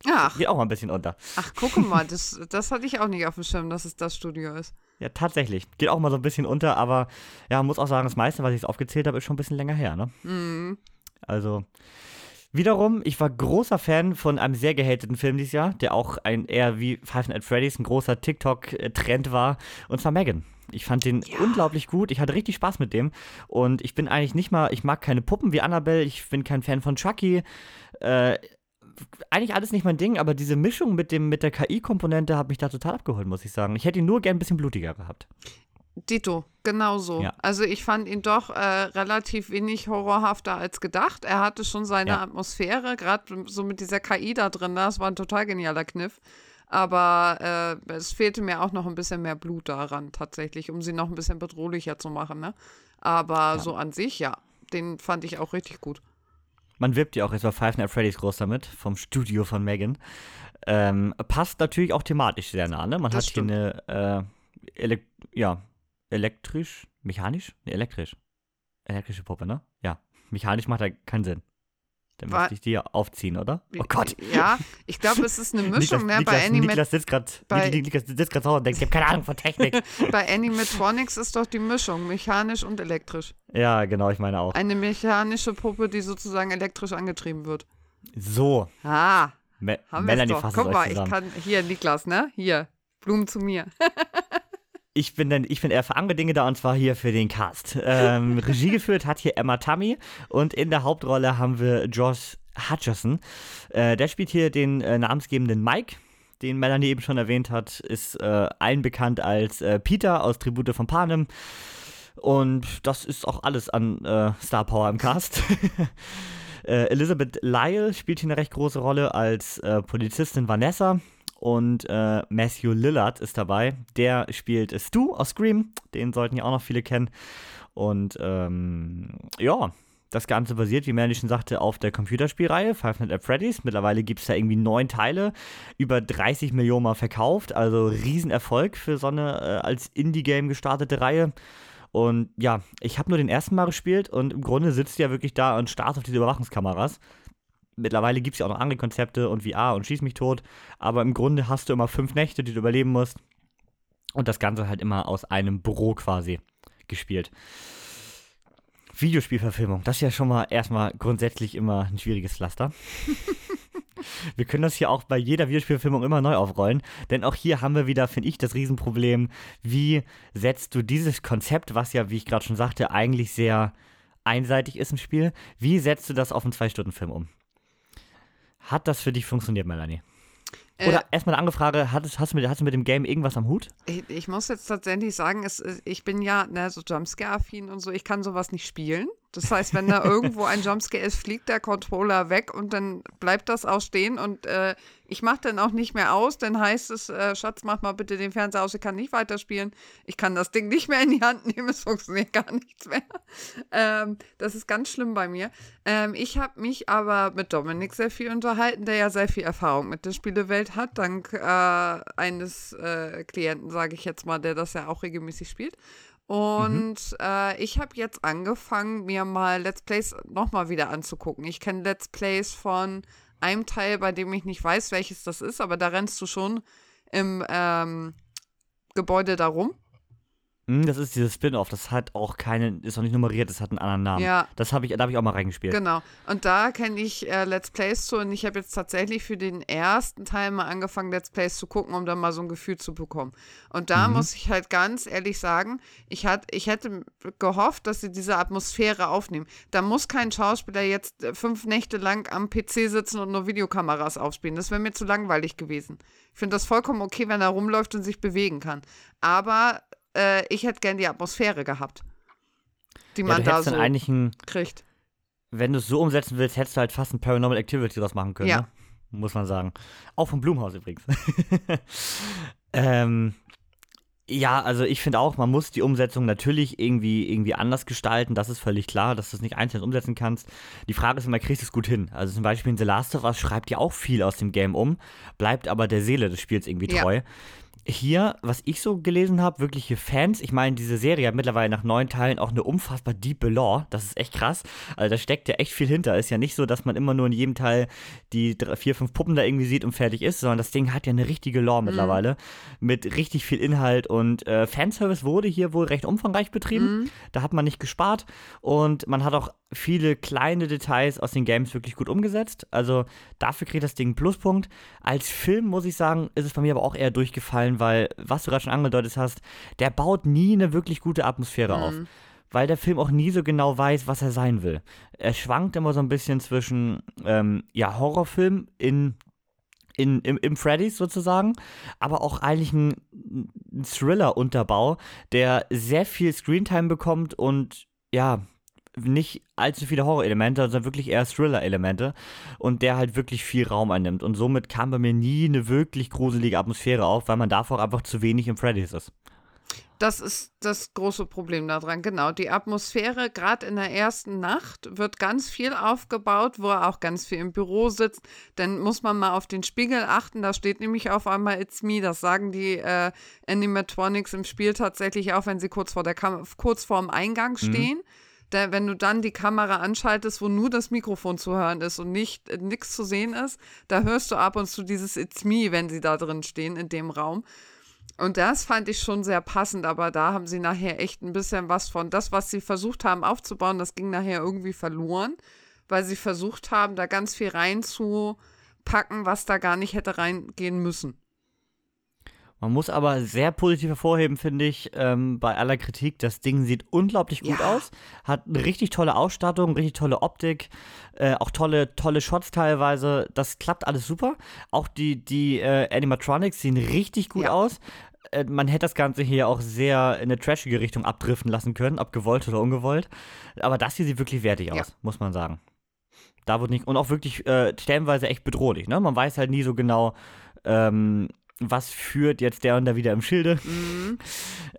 Ach. Geht auch mal ein bisschen unter. Ach, guck mal, das, das hatte ich auch nicht auf dem Schirm, dass es das Studio ist. Ja, tatsächlich. Geht auch mal so ein bisschen unter, aber ja, muss auch sagen, das meiste, was ich jetzt aufgezählt habe, ist schon ein bisschen länger her, ne? Mhm. Also, wiederum, ich war großer Fan von einem sehr gehateten Film dieses Jahr, der auch ein eher wie Five Nights at Freddy's ein großer TikTok-Trend war, und zwar Megan. Ich fand den ja. unglaublich gut. Ich hatte richtig Spaß mit dem. Und ich bin eigentlich nicht mal, ich mag keine Puppen wie Annabelle. Ich bin kein Fan von Chucky. Äh, eigentlich alles nicht mein Ding, aber diese Mischung mit, dem, mit der KI-Komponente hat mich da total abgeholt, muss ich sagen. Ich hätte ihn nur gern ein bisschen blutiger gehabt. Dito, genauso. Ja. Also ich fand ihn doch äh, relativ wenig horrorhafter als gedacht. Er hatte schon seine ja. Atmosphäre, gerade so mit dieser KI da drin, das war ein total genialer Kniff. Aber äh, es fehlte mir auch noch ein bisschen mehr Blut daran, tatsächlich, um sie noch ein bisschen bedrohlicher zu machen. Ne? Aber ja. so an sich, ja, den fand ich auch richtig gut. Man wirbt ja auch jetzt bei Five Nights at Freddy's groß damit, vom Studio von Megan. Ähm, passt natürlich auch thematisch sehr nah, ne? Man das hat stimmt. hier eine, äh, Elek ja, elektrisch, mechanisch? Ne, elektrisch. Elektrische Puppe, ne? Ja. Mechanisch macht ja keinen Sinn. Dann müsste ich die aufziehen, oder? Oh Gott. Ja, ich glaube, es ist eine Mischung. Niklas, ne? bei Niklas, Niklas sitzt gerade gerade und denkt, ich habe keine Ahnung von Technik. bei Animatronics ist doch die Mischung, mechanisch und elektrisch. Ja, genau, ich meine auch. Eine mechanische Puppe, die sozusagen elektrisch angetrieben wird. So. Ah. Me haben Melanie doch. Guck mal, ich kann, hier, Niklas, ne? Hier, Blumen zu mir. ich bin dann, ich bin eher für andere Dinge da und zwar hier für den Cast. Ähm, Regie geführt hat hier Emma Tummy und in der Hauptrolle haben wir Josh Hutcherson. Äh, der spielt hier den äh, namensgebenden Mike. Den Melanie eben schon erwähnt hat, ist äh, allen bekannt als äh, Peter aus Tribute von Panem. Und das ist auch alles an äh, Star Power im Cast. Äh, Elizabeth Lyle spielt hier eine recht große Rolle als Polizistin Vanessa. Und äh, Matthew Lillard ist dabei. Der spielt Stu aus Scream. Den sollten ja auch noch viele kennen. Und ähm, ja, das Ganze basiert, wie Melanie schon sagte, auf der Computerspielreihe Five Nights at Freddy's. Mittlerweile gibt es da irgendwie neun Teile, über 30 Millionen Mal verkauft. Also Riesenerfolg für so eine äh, als Indie-Game gestartete Reihe. Und ja, ich habe nur den ersten Mal gespielt und im Grunde sitzt ja wirklich da und starrt auf diese Überwachungskameras mittlerweile gibt es ja auch noch andere Konzepte und VR und Schieß mich tot, aber im Grunde hast du immer fünf Nächte, die du überleben musst. Und das Ganze halt immer aus einem Büro quasi gespielt. Videospielverfilmung, das ist ja schon mal erstmal grundsätzlich immer ein schwieriges Pflaster. wir können das hier auch bei jeder Videospielverfilmung immer neu aufrollen, denn auch hier haben wir wieder, finde ich, das Riesenproblem, wie setzt du dieses Konzept, was ja, wie ich gerade schon sagte, eigentlich sehr einseitig ist im Spiel, wie setzt du das auf einen Zwei-Stunden-Film um? Hat das für dich funktioniert, Melanie? Oder äh, erstmal eine andere Frage, hast, hast, du mit, hast du mit dem Game irgendwas am Hut? Ich, ich muss jetzt tatsächlich sagen, es, ich bin ja ne, so Jumpscare-affin und so, ich kann sowas nicht spielen. Das heißt, wenn da irgendwo ein Jumpscare ist, fliegt der Controller weg und dann bleibt das auch stehen und äh, ich mache dann auch nicht mehr aus, dann heißt es, äh, Schatz, mach mal bitte den Fernseher aus, ich kann nicht weiterspielen, ich kann das Ding nicht mehr in die Hand nehmen, es funktioniert gar nichts mehr. Ähm, das ist ganz schlimm bei mir. Ähm, ich habe mich aber mit Dominik sehr viel unterhalten, der ja sehr viel Erfahrung mit der Spielewelt hat, dank äh, eines äh, Klienten, sage ich jetzt mal, der das ja auch regelmäßig spielt. Mhm. Und äh, ich habe jetzt angefangen, mir mal Let's Plays nochmal wieder anzugucken. Ich kenne Let's Plays von einem Teil, bei dem ich nicht weiß, welches das ist, aber da rennst du schon im ähm, Gebäude darum. Hm, Das ist dieses Spin-off, das hat auch keinen, ist auch nicht nummeriert, das hat einen anderen Namen. Ja. Das habe ich, da habe ich auch mal reingespielt. Genau. Und da kenne ich äh, Let's Plays zu und ich habe jetzt tatsächlich für den ersten Teil mal angefangen, Let's Plays zu gucken, um da mal so ein Gefühl zu bekommen. Und da Mhm. muss ich halt ganz ehrlich sagen, ich, hat, ich hätte gehofft, dass sie diese Atmosphäre aufnehmen. Da muss kein Schauspieler jetzt äh, fünf Nächte lang am PC sitzen und nur Videokameras aufspielen. Das wäre mir zu langweilig gewesen. Ich finde das vollkommen okay, wenn er rumläuft und sich bewegen kann. Aber äh, ich hätte gern die Atmosphäre gehabt, die Ja, man du da so dann eigentlich ein, kriegt. wenn du es so umsetzen willst, hättest du halt fast ein Paranormal Activity draus machen können, Ja. ne? Muss man sagen. Auch vom Blumhaus übrigens. ähm, ja, also ich finde auch, man muss die Umsetzung natürlich irgendwie, irgendwie anders gestalten. Das ist völlig klar, dass du es nicht einzeln umsetzen kannst. Die Frage ist immer, kriegst du es gut hin? Also zum Beispiel in The Last of Us schreibt ja auch viel aus dem Game um, bleibt aber der Seele des Spiels irgendwie Ja. Hier, was ich so gelesen habe, wirkliche Fans. Ich meine, diese Serie hat mittlerweile nach neun Teilen auch eine unfassbar diepe Lore. Das ist echt krass. Also da steckt ja echt viel hinter. Ist ja nicht so, dass man immer nur in jedem Teil die drei, vier, fünf Puppen da irgendwie sieht und fertig ist, sondern das Ding hat ja eine richtige Lore mittlerweile. Mit richtig viel Inhalt und äh, Fanservice wurde hier wohl recht umfangreich betrieben. Da hat man nicht gespart und man hat auch viele kleine Details aus den Games wirklich gut umgesetzt. Also dafür kriegt das Ding einen Pluspunkt. Als Film muss ich sagen, ist es bei mir aber auch eher durchgefallen, weil, was du gerade schon angedeutet hast, der baut nie eine wirklich gute Atmosphäre auf. Weil der Film auch nie so genau weiß, was er sein will. Er schwankt immer so ein bisschen zwischen ähm, ja, Horrorfilm in in, im, im Freddy's sozusagen, aber auch eigentlich ein, ein Thriller-Unterbau, der sehr viel Screentime bekommt und ja, nicht allzu viele Horror-Elemente, sondern wirklich eher Thriller-Elemente und der halt wirklich viel Raum einnimmt. Und somit kam bei mir nie eine wirklich gruselige Atmosphäre auf, weil man davor einfach zu wenig im Freddy's ist. Das ist das große Problem daran, genau. Die Atmosphäre, gerade in der ersten Nacht, wird ganz viel aufgebaut, wo er auch ganz viel im Büro sitzt. Dann muss man mal auf den Spiegel achten, da steht nämlich auf einmal It's Me. Das sagen die äh, Animatronics im Spiel tatsächlich auch, wenn sie kurz vor der Kam kurz vorm Eingang stehen. Da, wenn du dann die Kamera anschaltest, wo nur das Mikrofon zu hören ist und nicht äh, nichts zu sehen ist, da hörst du ab und zu dieses It's Me, wenn sie da drin stehen in dem Raum. Und das fand ich schon sehr passend, aber da haben sie nachher echt ein bisschen was von. Das, was sie versucht haben aufzubauen, das ging nachher irgendwie verloren, weil sie versucht haben, da ganz viel reinzupacken, was da gar nicht hätte reingehen müssen. Man muss aber sehr positiv hervorheben, finde ich, ähm, bei aller Kritik. Das Ding sieht unglaublich gut Ja. aus. Hat eine richtig tolle Ausstattung, richtig tolle Optik, äh, auch tolle, tolle Shots teilweise. Das klappt alles super. Auch die, die äh, Animatronics sehen richtig gut Ja. aus. Äh, man hätte das Ganze hier auch sehr in eine trashige Richtung abdriften lassen können, ob gewollt oder ungewollt. Aber das hier sieht wirklich wertig Ja. aus, muss man sagen. Da wird nicht, und auch wirklich äh, stellenweise echt bedrohlich. Ne? Man weiß halt nie so genau, ähm, was führt jetzt der und da wieder im Schilde.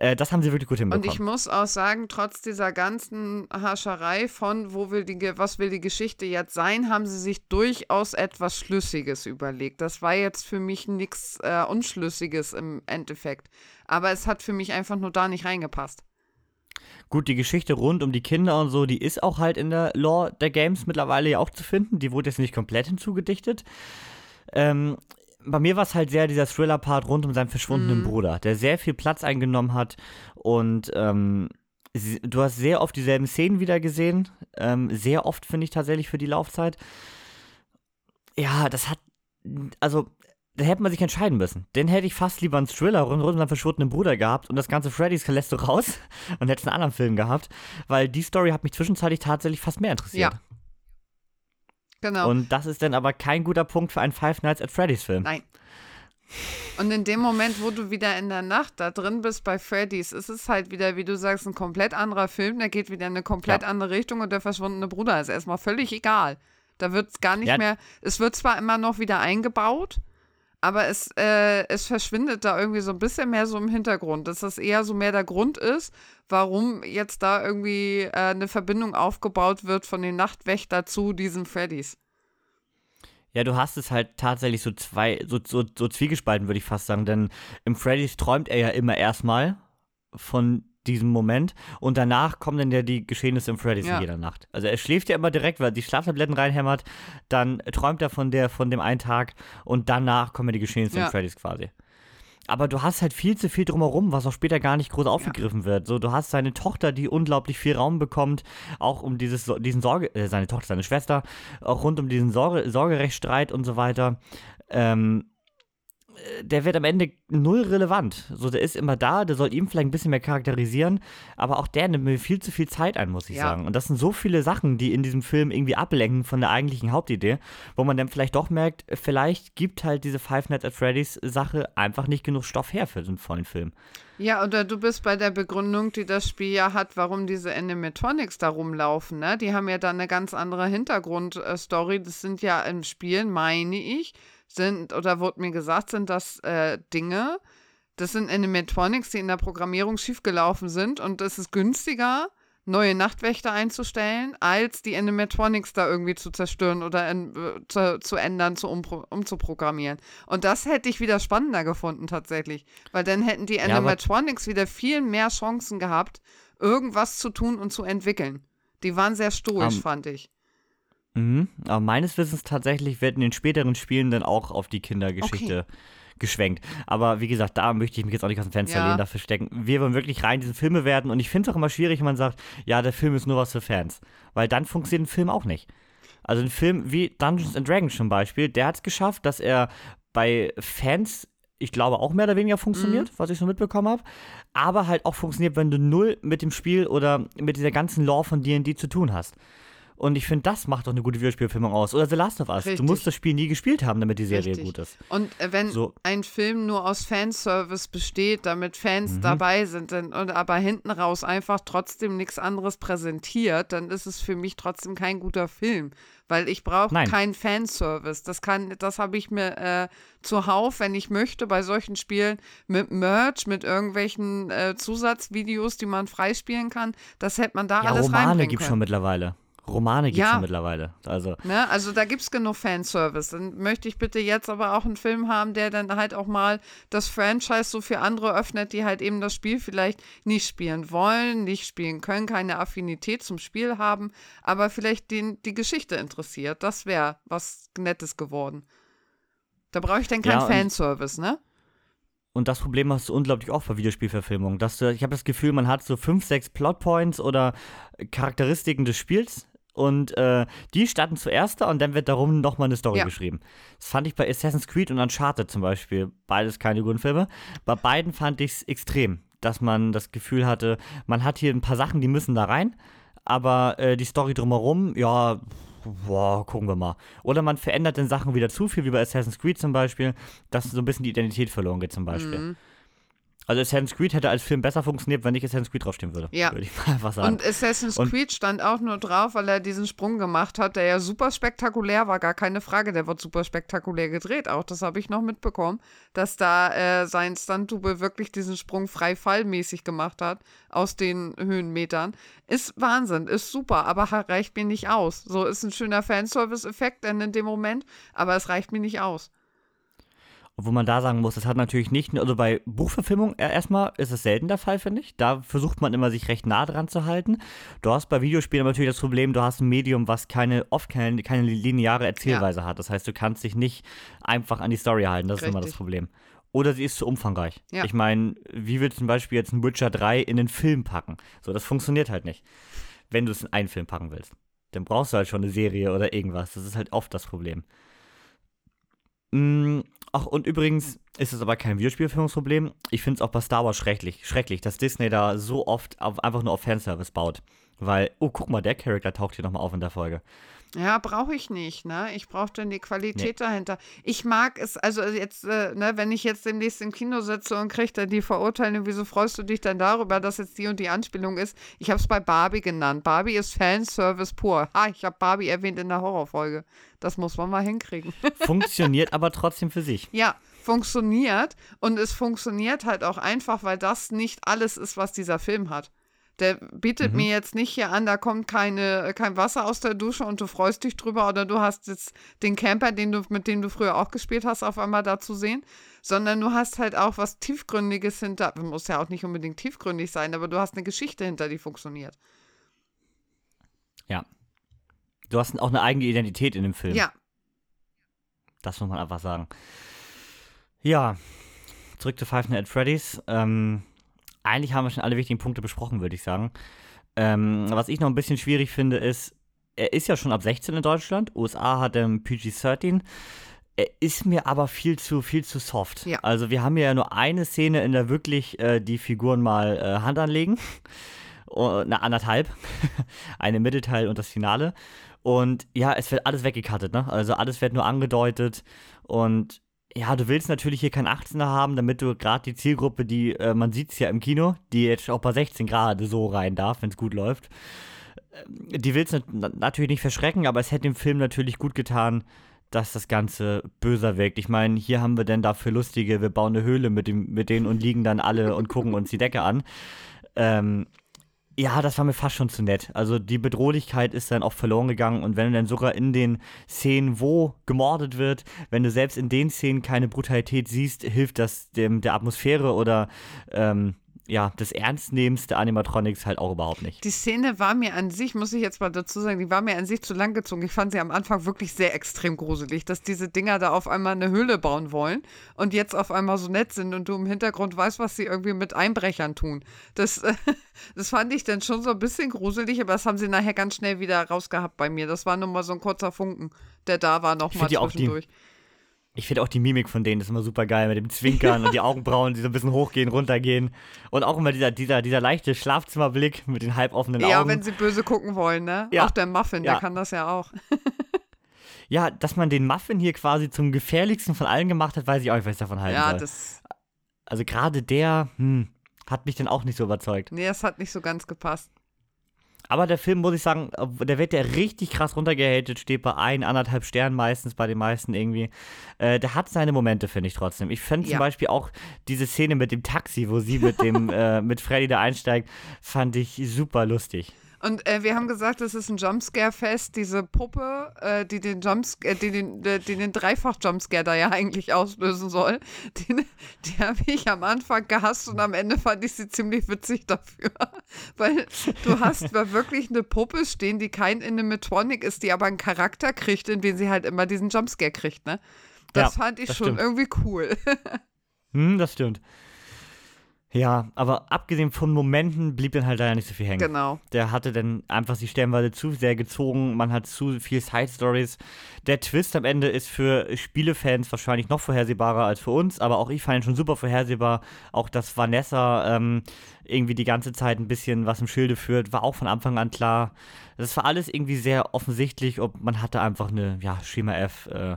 Äh, das haben sie wirklich gut Mhm. Und hinbekommen. ich muss auch sagen, trotz dieser ganzen Hascherei von, wo will die, was will die Geschichte jetzt sein, haben sie sich durchaus etwas Schlüssiges überlegt. Das war jetzt für mich nichts äh, Unschlüssiges im Endeffekt. Aber es hat für mich einfach nur da nicht reingepasst. Gut, die Geschichte rund um die Kinder und so, die ist auch halt in der Lore der Games mittlerweile ja auch zu finden. Die wurde jetzt nicht komplett hinzugedichtet. Ähm, bei mir war es halt sehr dieser Thriller-Part rund um seinen verschwundenen Bruder, der sehr viel Platz eingenommen hat und ähm, sie- du hast sehr oft dieselben Szenen wieder gesehen. Ähm, sehr oft, finde ich tatsächlich für die Laufzeit. Ja, das hat, also, da hätte man sich entscheiden müssen. Den hätte ich fast lieber einen Thriller rund um seinen verschwundenen Bruder gehabt und das ganze Freddy's lässt du raus und hättest einen anderen Film gehabt, weil die Story hat mich zwischenzeitlich tatsächlich fast mehr interessiert. Ja. Genau. Und das ist dann aber kein guter Punkt für einen Five Nights at Freddy's Film. Nein. Und in dem Moment, wo du wieder in der Nacht da drin bist bei Freddy's, ist es halt wieder, wie du sagst, ein komplett anderer Film. Der geht wieder in eine komplett ja. andere Richtung und der verschwundene Bruder ist erstmal völlig egal. Da wird es gar nicht ja. mehr. Es wird zwar immer noch wieder eingebaut, aber es, äh, es verschwindet da irgendwie so ein bisschen mehr so im Hintergrund, dass das eher so mehr der Grund ist, warum jetzt da irgendwie äh, eine Verbindung aufgebaut wird von den Nachtwächter zu diesen Freddys. Ja, du hast es halt tatsächlich so zwei, so, so, so zwiegespalten, würde ich fast sagen, denn im Freddys träumt er ja immer erstmal von diesem Moment und danach kommen dann ja die Geschehnisse im Freddy's ja. in jeder Nacht. Also er schläft ja immer direkt, weil er die Schlaftabletten reinhämmert, dann träumt er von der von dem einen Tag und danach kommen ja die Geschehnisse ja. im Freddy's quasi. Aber du hast halt viel zu viel drumherum, was auch später gar nicht groß aufgegriffen ja. wird. So, du hast seine Tochter, die unglaublich viel Raum bekommt, auch um dieses, diesen Sorge, äh, seine Tochter, seine Schwester, auch rund um diesen Sorge, Sorgerechtsstreit und so weiter. Ähm, der wird am Ende null relevant. So, der ist immer da, der soll ihm vielleicht ein bisschen mehr charakterisieren, aber auch der nimmt mir viel zu viel Zeit ein, muss ich ja. sagen. Und das sind so viele Sachen, die in diesem Film irgendwie ablenken von der eigentlichen Hauptidee, wo man dann vielleicht doch merkt, vielleicht gibt halt diese Five Nights at Freddy's Sache einfach nicht genug Stoff her für so einen vollen Film. Ja, oder du bist bei der Begründung, die das Spiel ja hat, warum diese Animatronics da rumlaufen, ne? Die haben ja dann eine ganz andere Hintergrundstory. Das sind ja im Spiel, meine ich, sind, oder wurde mir gesagt, sind das äh, Dinge, das sind Animatronics, die in der Programmierung schiefgelaufen sind und es ist günstiger, neue Nachtwächter einzustellen, als die Animatronics da irgendwie zu zerstören oder in, äh, zu, zu, ändern, zu umzuprogrammieren. Und das hätte ich wieder spannender gefunden tatsächlich, weil dann hätten die Animatronics ja, wieder viel mehr Chancen gehabt, irgendwas zu tun und zu entwickeln. Die waren sehr stoisch, um, fand ich. Mhm. Aber meines Wissens tatsächlich wird in den späteren Spielen dann auch auf die Kindergeschichte okay. geschwenkt. Aber wie gesagt, da möchte ich mich jetzt auch nicht aus dem Fenster ja. lehnen, dafür stecken. Wir wollen wirklich rein diese Filme werden und ich finde es auch immer schwierig, wenn man sagt, ja, der Film ist nur was für Fans. Weil dann funktioniert ein Film auch nicht. Also ein Film wie Dungeons and Dragons zum Beispiel, der hat es geschafft, dass er bei Fans ich glaube, auch mehr oder weniger funktioniert, mhm. was ich so mitbekommen habe. Aber halt auch funktioniert, wenn du null mit dem Spiel oder mit dieser ganzen Lore von D&D zu tun hast. Und ich finde, das macht doch eine gute Videospielfilmung aus. Oder The Last of Us. Richtig. Du musst das Spiel nie gespielt haben, damit die Serie Richtig. gut ist. Und äh, wenn so. ein Film nur aus Fanservice besteht, damit Fans mhm. dabei sind, dann, und aber hinten raus einfach trotzdem nichts anderes präsentiert, dann ist es für mich trotzdem kein guter Film. Weil ich brauche keinen Fanservice. Das kann, das habe ich mir äh, zuhauf, wenn ich möchte, bei solchen Spielen mit Merch, mit irgendwelchen äh, Zusatzvideos, die man freispielen kann. Das hätte man da ja, alles Romane gibt es schon mittlerweile. Romane gibt es ja. mittlerweile. Also. Ne, also da gibt es genug Fanservice. Dann möchte ich bitte jetzt aber auch einen Film haben, der dann halt auch mal das Franchise so für andere öffnet, die halt eben das Spiel vielleicht nicht spielen wollen, nicht spielen können, keine Affinität zum Spiel haben, aber vielleicht den, die Geschichte interessiert. Das wäre was Nettes geworden. Da brauche ich dann keinen ja, Fanservice, ne? Und das Problem hast du unglaublich oft bei Videospielverfilmungen. Dass du, ich habe das Gefühl, man hat so fünf, sechs Plotpoints oder Charakteristiken des Spiels, und äh, die starten zuerst da und dann wird darum nochmal eine Story ja. geschrieben. Das fand ich bei Assassin's Creed und Uncharted zum Beispiel. Beides keine guten Filme. Bei beiden fand ich es extrem, dass man das Gefühl hatte, man hat hier ein paar Sachen, die müssen da rein, aber äh, die Story drumherum, ja, boah, gucken wir mal. Oder man verändert den Sachen wieder zu viel, wie bei Assassin's Creed zum Beispiel, dass so ein bisschen die Identität verloren geht zum Beispiel. Mhm. Also Assassin's Creed hätte als Film besser funktioniert, wenn nicht Assassin's Creed draufstehen würde. Ja. Würde ich mal einfach sagen. Und Assassin's und Creed stand auch nur drauf, weil er diesen Sprung gemacht hat, der ja super spektakulär war, gar keine Frage. Der wird super spektakulär gedreht auch. Das habe ich noch mitbekommen, dass da äh, sein Stunt-Double wirklich diesen Sprung frei fallmäßig gemacht hat aus den Höhenmetern. Ist Wahnsinn, ist super, aber reicht mir nicht aus. So ist ein schöner Fanservice-Effekt in dem Moment, aber es reicht mir nicht aus. Wo man da sagen muss, das hat natürlich nicht, also bei Buchverfilmung erstmal ist es selten der Fall, finde ich. Da versucht man immer, sich recht nah dran zu halten. Du hast bei Videospielen natürlich das Problem, du hast ein Medium, was keine, oft keine, keine lineare Erzählweise ja. hat. Das heißt, du kannst dich nicht einfach an die Story halten. Das Richtig. ist immer das Problem. Oder sie ist zu umfangreich. Ja. Ich meine, wie willst du zum Beispiel jetzt ein Witcher 3 in den Film packen? So, das funktioniert halt nicht. Wenn du es in einen Film packen willst. Dann brauchst du halt schon eine Serie oder irgendwas. Das ist halt oft das Problem. Mm, ach, und übrigens ist es aber kein Videospielfilmungsproblem. Ich finde es auch bei Star Wars schrecklich, schrecklich, dass Disney da so oft auf, einfach nur auf Fanservice baut. Weil, oh, guck mal, der Charakter taucht hier nochmal auf in der Folge. Ja, brauche ich nicht, ne? Ich brauche dann die Qualität nee. dahinter. Ich mag es, also jetzt, äh, ne, wenn ich jetzt demnächst im Kino sitze und kriege dann die Verurteilung, wieso freust du dich dann darüber, dass jetzt die und die Anspielung ist? Ich habe es bei Barbie genannt. Barbie ist Fanservice pur. Ha, ich habe Barbie erwähnt in der Horrorfolge. Das muss man mal hinkriegen. Funktioniert aber trotzdem für sich. Ja, funktioniert. Und es funktioniert halt auch einfach, weil das nicht alles ist, was dieser Film hat. Der bietet mhm. mir jetzt nicht hier an, da kommt keine, kein Wasser aus der Dusche und du freust dich drüber oder du hast jetzt den Camper, den du, mit dem du früher auch gespielt hast, auf einmal da zu sehen, sondern du hast halt auch was Tiefgründiges hinter. Muss ja auch nicht unbedingt tiefgründig sein, aber du hast eine Geschichte hinter, die funktioniert. Ja. Du hast auch eine eigene Identität in dem Film. Ja. Das muss man einfach sagen. Ja, zurück zu Five Nights at Freddy's. Ähm, eigentlich haben wir schon alle wichtigen Punkte besprochen, würde ich sagen. Ähm, was ich noch ein bisschen schwierig finde, ist, er ist ja schon ab 16 in Deutschland. USA hat ähm, PG-13. Er ist mir aber viel zu, viel zu soft. Ja. Also wir haben ja nur eine Szene, in der wirklich äh, die Figuren mal äh, Hand anlegen. eine anderthalb. eine Mittelteil und das Finale. Und ja, es wird alles weggekattet, ne? Also alles wird nur angedeutet. Und ja, du willst natürlich hier kein 18er haben, damit du gerade die Zielgruppe, die, äh, man sieht es ja im Kino, die jetzt auch bei 16 Grad so rein darf, wenn es gut läuft, äh, die willst du natürlich nicht verschrecken, aber es hätte dem Film natürlich gut getan, dass das Ganze böser wirkt. Ich meine, hier haben wir denn dafür lustige, wir bauen eine Höhle mit, dem, mit denen und liegen dann alle und gucken uns die Decke an. Ähm, ja, das war mir fast schon zu nett. Also die Bedrohlichkeit ist dann auch verloren gegangen und wenn du dann sogar in den Szenen, wo gemordet wird, wenn du selbst in den Szenen keine Brutalität siehst, hilft das dem der Atmosphäre oder ähm, ja, des Ernstnehmens der Animatronics halt auch überhaupt nicht. Die Szene war mir an sich, muss ich jetzt mal dazu sagen, die war mir an sich zu lang gezogen. Ich fand sie am Anfang wirklich sehr extrem gruselig, dass diese Dinger da auf einmal eine Höhle bauen wollen und jetzt auf einmal so nett sind und du im Hintergrund weißt, was sie irgendwie mit Einbrechern tun. Das, das fand ich dann schon so ein bisschen gruselig, aber das haben sie nachher ganz schnell wieder rausgehabt bei mir. Das war nur mal so ein kurzer Funken, der da war nochmal zwischendurch. Die ich finde auch die Mimik von denen ist immer super geil mit dem Zwinkern und die Augenbrauen, die so ein bisschen hochgehen, runtergehen. Und auch immer dieser, dieser, dieser leichte Schlafzimmerblick mit den halboffenen Augen. Ja, wenn sie böse gucken wollen, ne? Ja. Auch der Muffin, ja. der kann das ja auch. ja, dass man den Muffin hier quasi zum gefährlichchsten von allen gemacht hat, weiß ich auch nicht, was ich davon halten ja, soll. Das also gerade der, hm, hat mich dann auch nicht so überzeugt. Nee, es hat nicht so ganz gepasst. Aber der Film, muss ich sagen, der wird ja richtig krass runtergehatet, steht bei ein, anderthalb Sternen meistens bei den meisten irgendwie. Äh, der hat seine Momente, finde ich trotzdem. Ich fand ja. zum Beispiel auch diese Szene mit dem Taxi, wo sie mit dem, äh, mit Freddy da einsteigt, fand ich super lustig. Und äh, wir haben gesagt, es ist ein Jumpscare-Fest. Diese Puppe, äh, die den Jumpscare, die den, äh, die den Dreifach-Jumpscare da ja eigentlich auslösen soll, die, die habe ich am Anfang gehasst und am Ende fand ich sie ziemlich witzig dafür. Weil du hast da wirklich eine Puppe stehen, die kein Animatronic ist, die aber einen Charakter kriegt, in dem sie halt immer diesen Jumpscare kriegt, ne? Das ja, fand ich schon stimmt. irgendwie cool. hm, das stimmt. Ja, aber abgesehen von Momenten blieb dann halt leider nicht so viel hängen. Genau. Der hatte dann einfach die Sternweite zu sehr gezogen, man hat zu viel Side-Stories. Der Twist am Ende ist für Spielefans wahrscheinlich noch vorhersehbarer als für uns, aber auch ich fand ihn schon super vorhersehbar. Auch dass Vanessa ähm, irgendwie die ganze Zeit ein bisschen was im Schilde führt, war auch von Anfang an klar. Das war alles irgendwie sehr offensichtlich, ob man hatte einfach eine, ja, Schema F, äh,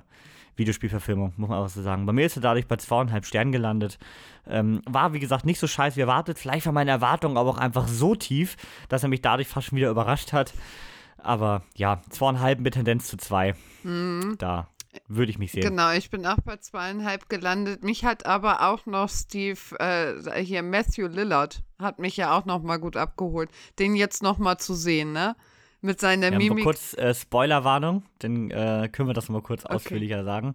Videospielverfilmung, muss man auch so sagen. Bei mir ist er dadurch bei zweieinhalb Sternen gelandet. Ähm, war, wie gesagt, nicht so scheiße wie erwartet. Vielleicht war meine Erwartung aber auch einfach so tief, dass er mich dadurch fast schon wieder überrascht hat. Aber ja, zweieinhalb mit Tendenz zu zwei. Mhm. Da würde ich mich sehen. Genau, ich bin auch bei zweieinhalb gelandet. Mich hat aber auch noch Steve, äh, hier Matthew Lillard, hat mich ja auch noch mal gut abgeholt. Den jetzt noch mal zu sehen, ne? Mit seiner ja, Mimik. Kurz äh, Spoilerwarnung, dann äh, können wir das mal kurz okay. ausführlicher sagen.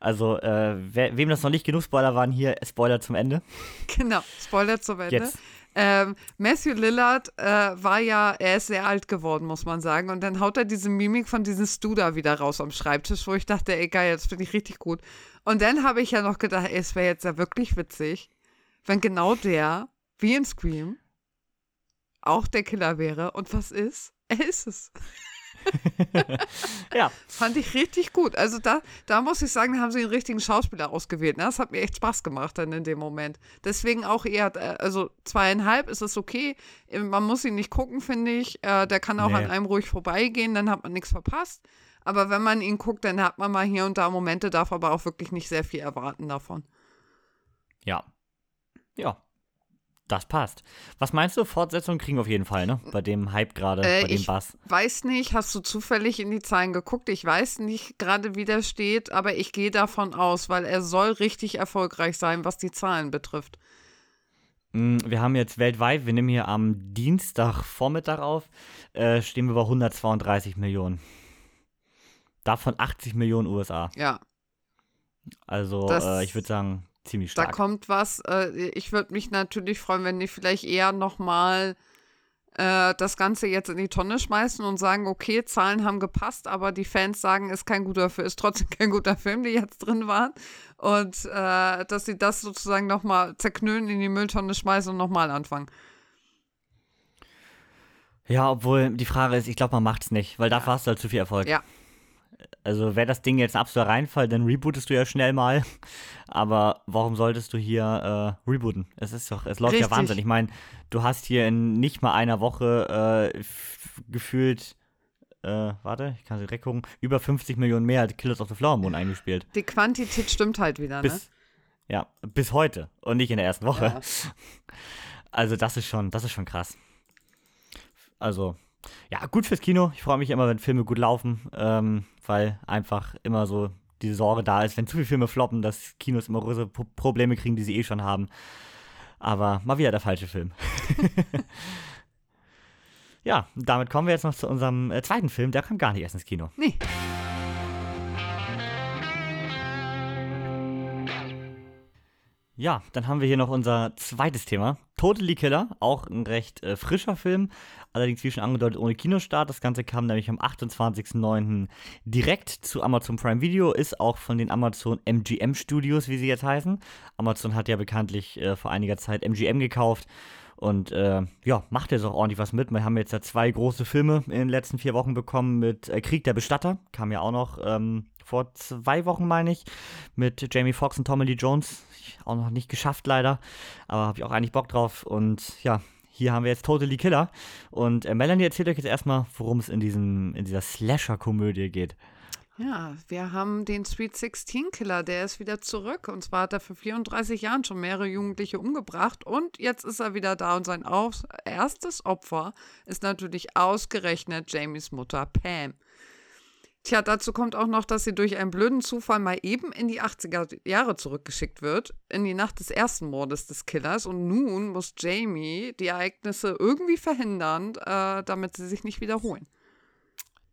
Also, äh, wer, wem das noch nicht genug Spoiler waren, hier Spoiler zum Ende. Genau, Spoiler zum Ende. Jetzt. Ähm, Matthew Lillard äh, war ja, er ist sehr alt geworden, muss man sagen. Und dann haut er diese Mimik von diesem Stu da wieder raus am Schreibtisch, wo ich dachte, ey, geil, das finde ich richtig gut. Und dann habe ich ja noch gedacht, ey, es wäre jetzt ja wirklich witzig, wenn genau der, wie in Scream, auch der Killer wäre. Und was ist? Er ist es. ja. Fand ich richtig gut. Also da, da muss ich sagen, da haben sie einen richtigen Schauspieler ausgewählt. Ne? Das hat mir echt Spaß gemacht dann in dem Moment. Deswegen auch eher, äh, also zweieinhalb ist es okay. Man muss ihn nicht gucken, finde ich. Äh, der kann auch nee. an einem ruhig vorbeigehen, dann hat man nichts verpasst. Aber wenn man ihn guckt, dann hat man mal hier und da Momente, darf aber auch wirklich nicht sehr viel erwarten davon. Ja. Ja, das passt. Was meinst du? Fortsetzung kriegen wir auf jeden Fall, ne? Bei dem Hype gerade, äh, bei dem ich Bass. Weiß nicht, hast du zufällig in die Zahlen geguckt? Ich weiß nicht gerade, wie der steht, aber ich gehe davon aus, weil er soll richtig erfolgreich sein, was die Zahlen betrifft. Mm, wir haben jetzt weltweit, wir nehmen hier am Dienstagvormittag auf, äh, stehen wir bei 132 Millionen. Davon 80 Millionen USA. Ja. Also, äh, ich würde sagen, ziemlich stark. Da kommt was. Äh, ich würde mich natürlich freuen, wenn die vielleicht eher nochmal äh, das Ganze jetzt in die Tonne schmeißen und sagen, okay, Zahlen haben gepasst, aber die Fans sagen, ist kein guter Film, ist trotzdem kein guter Film, die jetzt drin waren. Und äh, dass sie das sozusagen nochmal zerknüllen, in die Mülltonne schmeißen und nochmal anfangen. Ja, obwohl die Frage ist, ich glaube, man macht es nicht, weil dafür hast du halt zu viel Erfolg. Ja, also wäre das Ding jetzt ein absoluter Reinfall, dann rebootest du ja schnell mal. Aber warum solltest du hier äh, rebooten? Es ist doch, es läuft Richtig. ja Wahnsinn. Ich meine, du hast hier in nicht mal einer Woche äh, gefühlt, äh, warte, ich kann sie direkt gucken, über 50 Millionen mehr Killers of the Flower Moon eingespielt. Die Quantität stimmt halt wieder, bis, ne? Ja, bis heute und nicht in der ersten Woche. Ja. Also das ist schon, das ist schon krass. Also, ja, gut fürs Kino. Ich freue mich immer, wenn Filme gut laufen, ähm, weil einfach immer so die Sorge da ist, wenn zu viele Filme floppen, dass Kinos immer größere Probleme kriegen, die sie eh schon haben. Aber mal wieder der falsche Film. ja, damit kommen wir jetzt noch zu unserem äh, zweiten Film. Der kam gar nicht erst ins Kino. Nee. Ja, dann haben wir hier noch unser zweites Thema. Totally Killer, auch ein recht äh, frischer Film, allerdings wie schon angedeutet ohne Kinostart. Das Ganze kam nämlich am 28.09. direkt zu Amazon Prime Video, ist auch von den Amazon MGM Studios, wie sie jetzt heißen. Amazon hat ja bekanntlich äh, vor einiger Zeit MGM gekauft und äh, ja, macht jetzt auch ordentlich was mit. Wir haben jetzt ja zwei große Filme in den letzten vier Wochen bekommen mit äh, Krieg der Bestatter, kam ja auch noch ähm, vor zwei Wochen, meine ich, mit Jamie Foxx und Tommy Lee Jones. Auch noch nicht geschafft, leider. Aber habe ich auch eigentlich Bock drauf. Und ja, hier haben wir jetzt Totally Killer. Und äh, Melanie erzählt euch jetzt erstmal, worum es in, diesem, in dieser Slasher-Komödie geht. Ja, wir haben den Sweet 16 Killer, der ist wieder zurück. Und zwar hat er vor 34 Jahren schon mehrere Jugendliche umgebracht. Und jetzt ist er wieder da und sein erstes Opfer ist natürlich ausgerechnet Jamies Mutter Pam. Tja, dazu kommt auch noch, dass sie durch einen blöden Zufall mal eben in die 80er Jahre zurückgeschickt wird, in die Nacht des ersten Mordes des Killers. Und nun muss Jamie die Ereignisse irgendwie verhindern, äh, damit sie sich nicht wiederholen.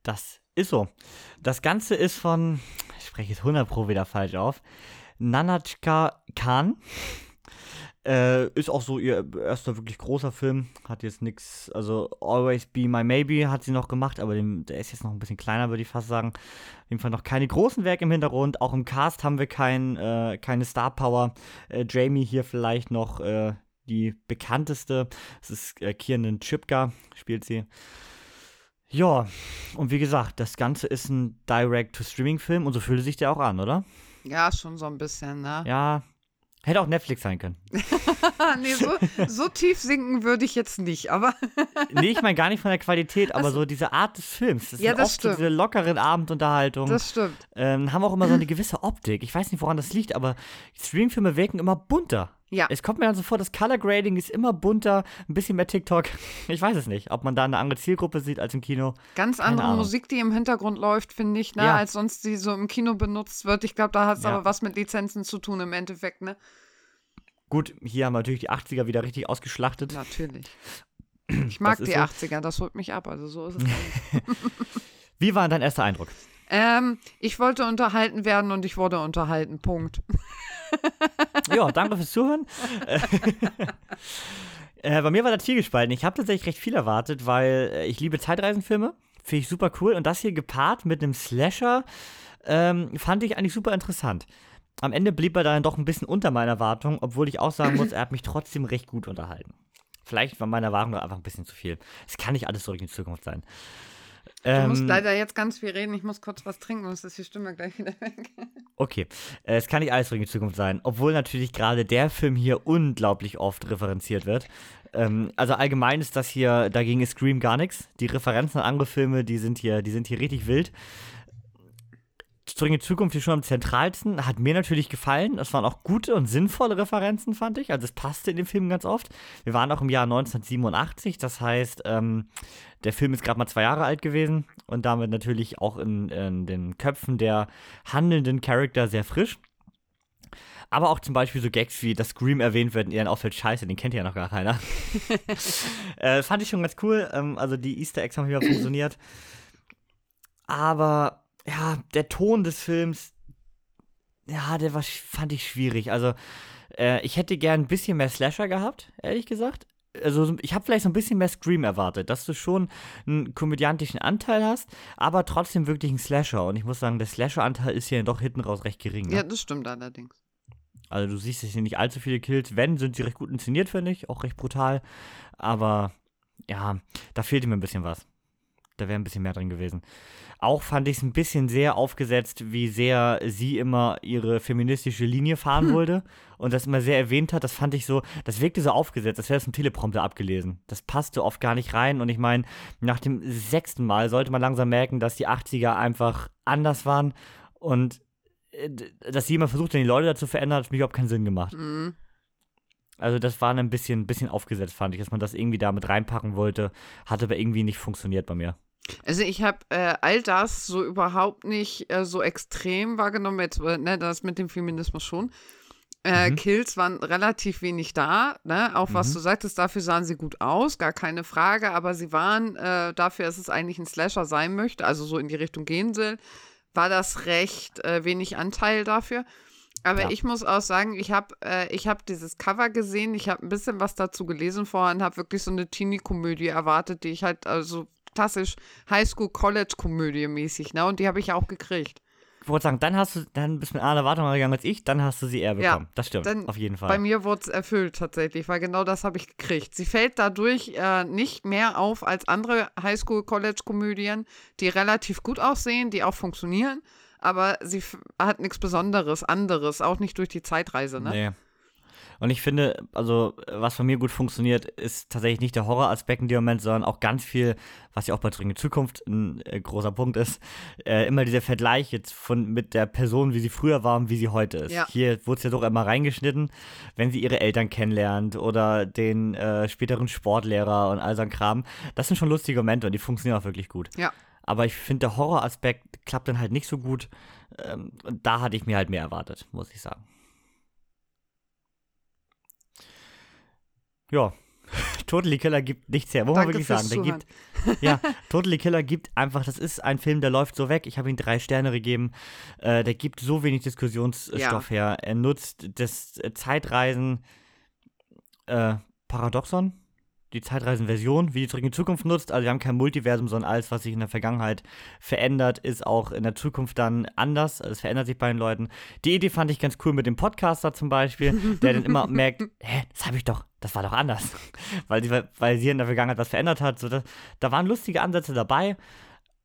Das ist so. Das Ganze ist von, ich spreche jetzt 100 Pro wieder falsch auf, Nanachka Khan. Äh, ist auch so ihr erster wirklich großer Film. Hat jetzt nichts, also Always Be My Maybe hat sie noch gemacht, aber dem, der ist jetzt noch ein bisschen kleiner, würde ich fast sagen. Auf jeden Fall noch keine großen Werke im Hintergrund. Auch im Cast haben wir kein, äh, keine Star Power. Äh, Jamie hier vielleicht noch äh, die bekannteste. Das ist äh, Kiernan Chipka, spielt sie. Ja, und wie gesagt, das Ganze ist ein Direct-to-Streaming-Film und so fühlt sich der auch an, oder? Ja, schon so ein bisschen, ne? Ja, Hätte auch Netflix sein können. nee, so, so, tief sinken würde ich jetzt nicht, aber. nee, ich meine gar nicht von der Qualität, aber also, so diese Art des Films. Das ja, das oft stimmt. So diese lockeren Abendunterhaltungen. Das stimmt. Ähm, haben auch immer so eine gewisse Optik. Ich weiß nicht, woran das liegt, aber Streamingfilme wirken immer bunter. Ja. Es kommt mir dann so vor, das Color Grading ist immer bunter, ein bisschen mehr TikTok. Ich weiß es nicht, ob man da eine andere Zielgruppe sieht als im Kino. Ganz Keine andere Ahnung. Musik, die im Hintergrund läuft, finde ich, ne, Ja. als sonst die so im Kino benutzt wird. Ich glaube, da hat es Ja. aber was mit Lizenzen zu tun im Endeffekt, ne? Gut, hier haben wir natürlich die 80er wieder richtig ausgeschlachtet. Natürlich. Ich mag die so. 80er, das holt mich ab, also so ist es. Wie war dein erster Eindruck? ähm, ich wollte unterhalten werden und ich wurde unterhalten, Punkt. Ja, danke fürs Zuhören. äh, bei mir war das viel gespalten. Ich habe tatsächlich recht viel erwartet, weil äh, ich liebe Zeitreisenfilme. Finde ich super cool. Und das hier gepaart mit einem Slasher ähm, fand ich eigentlich super interessant. Am Ende blieb er dann doch ein bisschen unter meiner Erwartung, obwohl ich auch sagen muss, er hat mich trotzdem recht gut unterhalten. Vielleicht war meine Erwartung doch einfach ein bisschen zu viel. Es kann nicht alles zurück in die Zukunft sein. Du musst ähm, leider jetzt ganz viel reden. Ich muss kurz was trinken, sonst ist die Stimme gleich wieder weg. Okay, äh, es kann nicht alles in Zukunft sein, obwohl natürlich gerade der Film hier unglaublich oft referenziert wird. Ähm, also allgemein ist das hier, dagegen ist Scream gar nichts. Die Referenzen an andere Filme, die sind hier, die sind hier richtig wild. Die Zukunft ist schon am zentralsten. Hat mir natürlich gefallen. Es waren auch gute und sinnvolle Referenzen, fand ich. Also es passte in dem Film ganz oft. Wir waren auch im Jahr 1987. Das heißt, ähm, der Film ist gerade mal zwei Jahre alt gewesen und damit natürlich auch in, in den Köpfen der handelnden Charakter sehr frisch. Aber auch zum Beispiel so Gags wie, dass Scream erwähnt wird und ihr dann auffällt, scheiße, den kennt ja noch gar keiner. äh, fand ich schon ganz cool. Ähm, also die Easter Eggs haben wieder funktioniert. Aber ja, der Ton des Films, ja, der war, fand ich schwierig. Also, äh, ich hätte gern ein bisschen mehr Slasher gehabt, ehrlich gesagt. Also, ich habe vielleicht so ein bisschen mehr Scream erwartet, dass du schon einen komödiantischen Anteil hast, aber trotzdem wirklich einen Slasher. Und ich muss sagen, der Slasher-Anteil ist hier doch hinten raus recht gering. Ne? Ja, das stimmt allerdings. Also, du siehst hier nicht allzu viele Kills. Wenn, sind sie recht gut inszeniert, finde ich. Auch recht brutal. Aber, ja, da fehlte mir ein bisschen was. Da wäre ein bisschen mehr drin gewesen. Auch fand ich es ein bisschen sehr aufgesetzt, wie sehr sie immer ihre feministische Linie fahren hm. wollte und das immer sehr erwähnt hat. Das fand ich so, das wirkte so aufgesetzt, als wäre es ein Teleprompter abgelesen. Das passte oft gar nicht rein und ich meine, nach dem sechsten Mal sollte man langsam merken, dass die 80er einfach anders waren und äh, dass sie immer versucht, die Leute dazu verändern, hat für mich überhaupt keinen Sinn gemacht. Mhm. Also das war ein bisschen, bisschen aufgesetzt, fand ich, dass man das irgendwie da mit reinpacken wollte. Hat aber irgendwie nicht funktioniert bei mir. Also ich habe äh, all das so überhaupt nicht äh, so extrem wahrgenommen, jetzt, äh, ne, das mit dem Feminismus schon. Äh, mhm. Kills waren relativ wenig da, ne? auch was mhm. du sagtest, dafür sahen sie gut aus, gar keine Frage, aber sie waren äh, dafür, dass es eigentlich ein Slasher sein möchte, also so in die Richtung gehen soll, war das recht äh, wenig Anteil dafür. Aber ja. ich muss auch sagen, ich habe äh, hab dieses Cover gesehen, ich habe ein bisschen was dazu gelesen vorher und habe wirklich so eine Teenie-Komödie erwartet, die ich halt, also klassisch Highschool-College-Komödie mäßig, ne? Und die habe ich auch gekriegt. Ich wollte sagen, dann hast du, dann bist du mit einer Erwartung gegangen als ich, dann hast du sie eher bekommen. Ja, das stimmt, auf jeden Fall. Bei mir wurde es erfüllt tatsächlich, weil genau das habe ich gekriegt. Sie fällt dadurch äh, nicht mehr auf als andere Highschool-College-Komödien, die relativ gut aussehen, die auch funktionieren, aber sie hat nichts Besonderes, anderes, auch nicht durch die Zeitreise, ne? Nee. Und ich finde, also, was von mir gut funktioniert, ist tatsächlich nicht der Horroraspekt in dem Moment, sondern auch ganz viel, was ja auch bei die Zukunft ein äh, großer Punkt ist, äh, immer dieser Vergleich jetzt von, mit der Person, wie sie früher war und wie sie heute ist. Ja. Hier wurde es ja doch immer reingeschnitten, wenn sie ihre Eltern kennenlernt oder den äh, späteren Sportlehrer und all so ein Kram. Das sind schon lustige Momente und die funktionieren auch wirklich gut. Ja. Aber ich finde, der Horroraspekt klappt dann halt nicht so gut. Ähm, und da hatte ich mir halt mehr erwartet, muss ich sagen. Ja, Totally Killer gibt nichts her, muss man wirklich sagen. Der gibt, ja, Totally Killer gibt einfach, das ist ein Film, der läuft so weg. Ich habe ihm drei Sterne gegeben. Äh, der gibt so wenig Diskussionsstoff ja. her. Er nutzt das Zeitreisen äh, Paradoxon, die Zeitreisenversion, wie die zurück in die Zukunft nutzt. Also wir haben kein Multiversum, sondern alles, was sich in der Vergangenheit verändert, ist auch in der Zukunft dann anders. Also es verändert sich bei den Leuten. Die Idee fand ich ganz cool mit dem Podcaster zum Beispiel, der dann immer merkt, hä, das habe ich doch, das war doch anders. weil, sie, weil sie in der Vergangenheit was verändert hat. So, das, da waren lustige Ansätze dabei.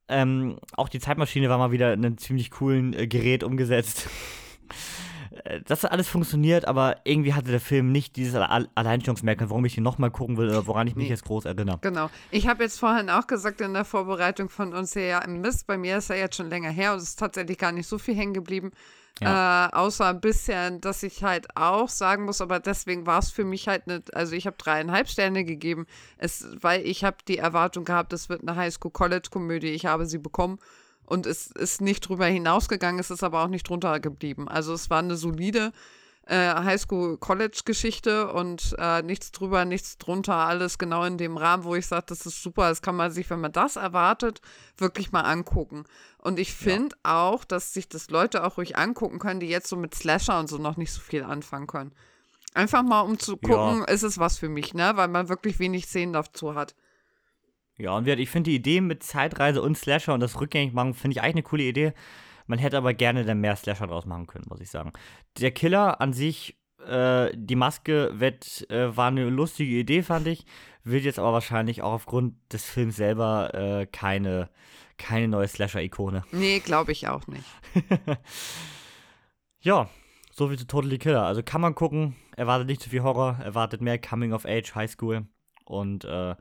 Ähm, auch die Zeitmaschine war mal wieder in einem ziemlich coolen äh, Gerät umgesetzt. Äh, das hat alles funktioniert, aber irgendwie hatte der Film nicht dieses Alleinstellungsmerkmal, warum ich ihn nochmal gucken will oder woran ich mich nee. jetzt groß erinnere. Genau. Ich habe jetzt vorhin auch gesagt in der Vorbereitung von uns her, ja, Mist, bei mir ist er jetzt schon länger her und es ist tatsächlich gar nicht so viel hängen geblieben. Ja. Äh, außer ein bisschen, dass ich halt auch sagen muss, aber deswegen war es für mich halt nicht, also ich habe dreieinhalb Sterne gegeben, es, weil ich habe die Erwartung gehabt, es wird eine Highschool-College-Komödie, ich habe sie bekommen und es ist nicht drüber hinausgegangen, es ist aber auch nicht drunter geblieben. Also es war eine solide äh, Highschool-College-Geschichte und äh, nichts drüber, nichts drunter, alles genau in dem Rahmen, wo ich sage, das ist super, das kann man sich, wenn man das erwartet, wirklich mal angucken. Und ich finde ja. auch, dass sich das Leute auch ruhig angucken können, die jetzt so mit Slasher und so noch nicht so viel anfangen können. Einfach mal, um zu gucken, ja. ist es was für mich, ne? Weil man wirklich wenig Szenen dazu hat. Ja, und ich finde die Idee mit Zeitreise und Slasher und das rückgängig machen, finde ich eigentlich eine coole Idee. Man hätte aber gerne dann mehr Slasher draus machen können, muss ich sagen. Der Killer an sich Äh, die Maske wird, äh, war eine lustige Idee, fand ich. Wird jetzt aber wahrscheinlich auch aufgrund des Films selber äh, keine, keine neue Slasher-Ikone. Nee, glaube ich auch nicht. ja, so viel zu Totally Killer. Also kann man gucken, erwartet nicht zu viel Horror, erwartet mehr Coming of Age, High School. Und äh,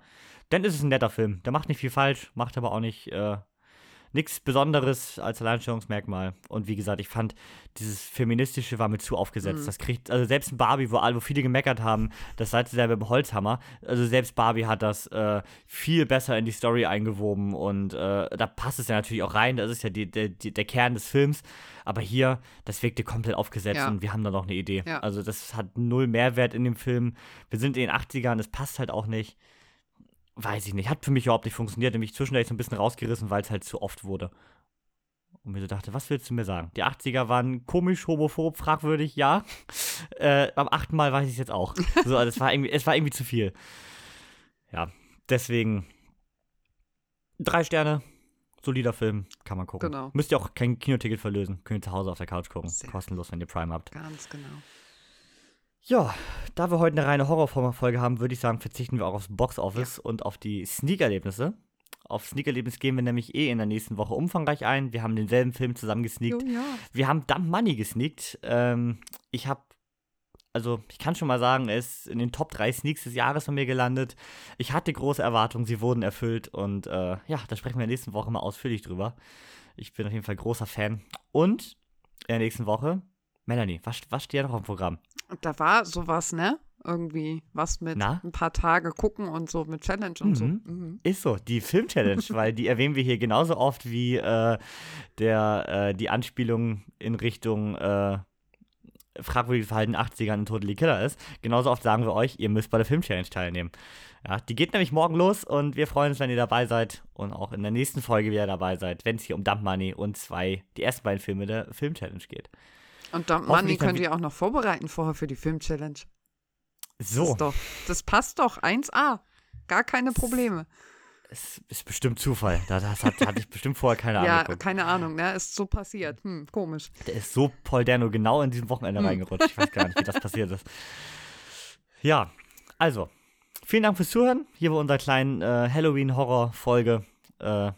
dann ist es ein netter Film. Der macht nicht viel falsch, macht aber auch nicht äh, nichts Besonderes als Alleinstellungsmerkmal. Und wie gesagt, ich fand, dieses Feministische war mir zu aufgesetzt. Mhm. Das kriegt, also selbst ein Barbie, wo, wo viele gemeckert haben, das seid ihr selber im Holzhammer. Also selbst Barbie hat das äh, viel besser in die Story eingewoben und äh, da passt es ja natürlich auch rein. Das ist ja die, der, der Kern des Films. Aber hier, das wirkte komplett aufgesetzt ja. und wir haben da noch eine Idee. Ja. Also das hat null Mehrwert in dem Film. Wir sind in den 80ern, es passt halt auch nicht weiß ich nicht, hat für mich überhaupt nicht funktioniert. Nämlich zwischendurch so ein bisschen rausgerissen, weil es halt zu oft wurde. Und mir so dachte, was willst du mir sagen? Die 80er waren komisch, homophob, fragwürdig, ja. Äh, am achten Mal weiß ich es jetzt auch. So, also es war irgendwie, es war irgendwie zu viel. Ja, deswegen drei Sterne, solider Film, kann man gucken. Genau. Müsst ihr auch kein Kinoticket verlösen. Könnt ihr zu Hause auf der Couch gucken. Sehr. Kostenlos, wenn ihr Prime habt. Ganz genau. Ja, da wir heute eine reine Horrorfolge haben, würde ich sagen, verzichten wir auch aufs Boxoffice ja. und auf die Sneak-Erlebnisse. Auf Sneak-Erlebnis gehen wir nämlich eh in der nächsten Woche umfangreich ein. Wir haben denselben Film zusammen gesneakt. Oh, ja. Wir haben Dump Money gesneakt. Ähm, ich habe, also ich kann schon mal sagen, er ist in den Top 3 Sneaks des Jahres von mir gelandet. Ich hatte große Erwartungen, sie wurden erfüllt und äh, ja, da sprechen wir in der nächsten Woche mal ausführlich drüber. Ich bin auf jeden Fall großer Fan. Und in der nächsten Woche, Melanie, was, was steht ja noch im Programm? Da war sowas, ne? Irgendwie was mit Na? ein paar Tage gucken und so mit Challenge und mhm. so. Mhm. Ist so, die Film-Challenge, weil die erwähnen wir hier genauso oft wie äh, der, äh, die Anspielung in Richtung äh, fragwürdiges Verhalten 80ern in Totally Killer ist. Genauso oft sagen wir euch, ihr müsst bei der Film-Challenge teilnehmen. Ja, die geht nämlich morgen los und wir freuen uns, wenn ihr dabei seid und auch in der nächsten Folge wieder dabei seid, wenn es hier um Dump Money und zwei, die ersten beiden Filme der Film-Challenge geht. Und Dump Money könnt ihr auch noch vorbereiten vorher für die Film-Challenge. So. Das, doch, das passt doch 1A. Gar keine Probleme. Es ist bestimmt Zufall. Das, hat, hatte ich bestimmt vorher keine Ahnung. Ja, keine Ahnung, ne? Ist so passiert. Hm, komisch. Der ist so Paul Dano genau in diesem Wochenende hm. reingerutscht. Ich weiß gar nicht, wie das passiert ist. Ja, also, vielen Dank fürs Zuhören. Hier war unsere kleine äh, Halloween-Horror-Folge. Äh,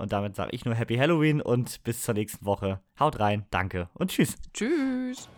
und damit sage ich nur Happy Halloween und bis zur nächsten Woche. Haut rein, danke und tschüss. Tschüss.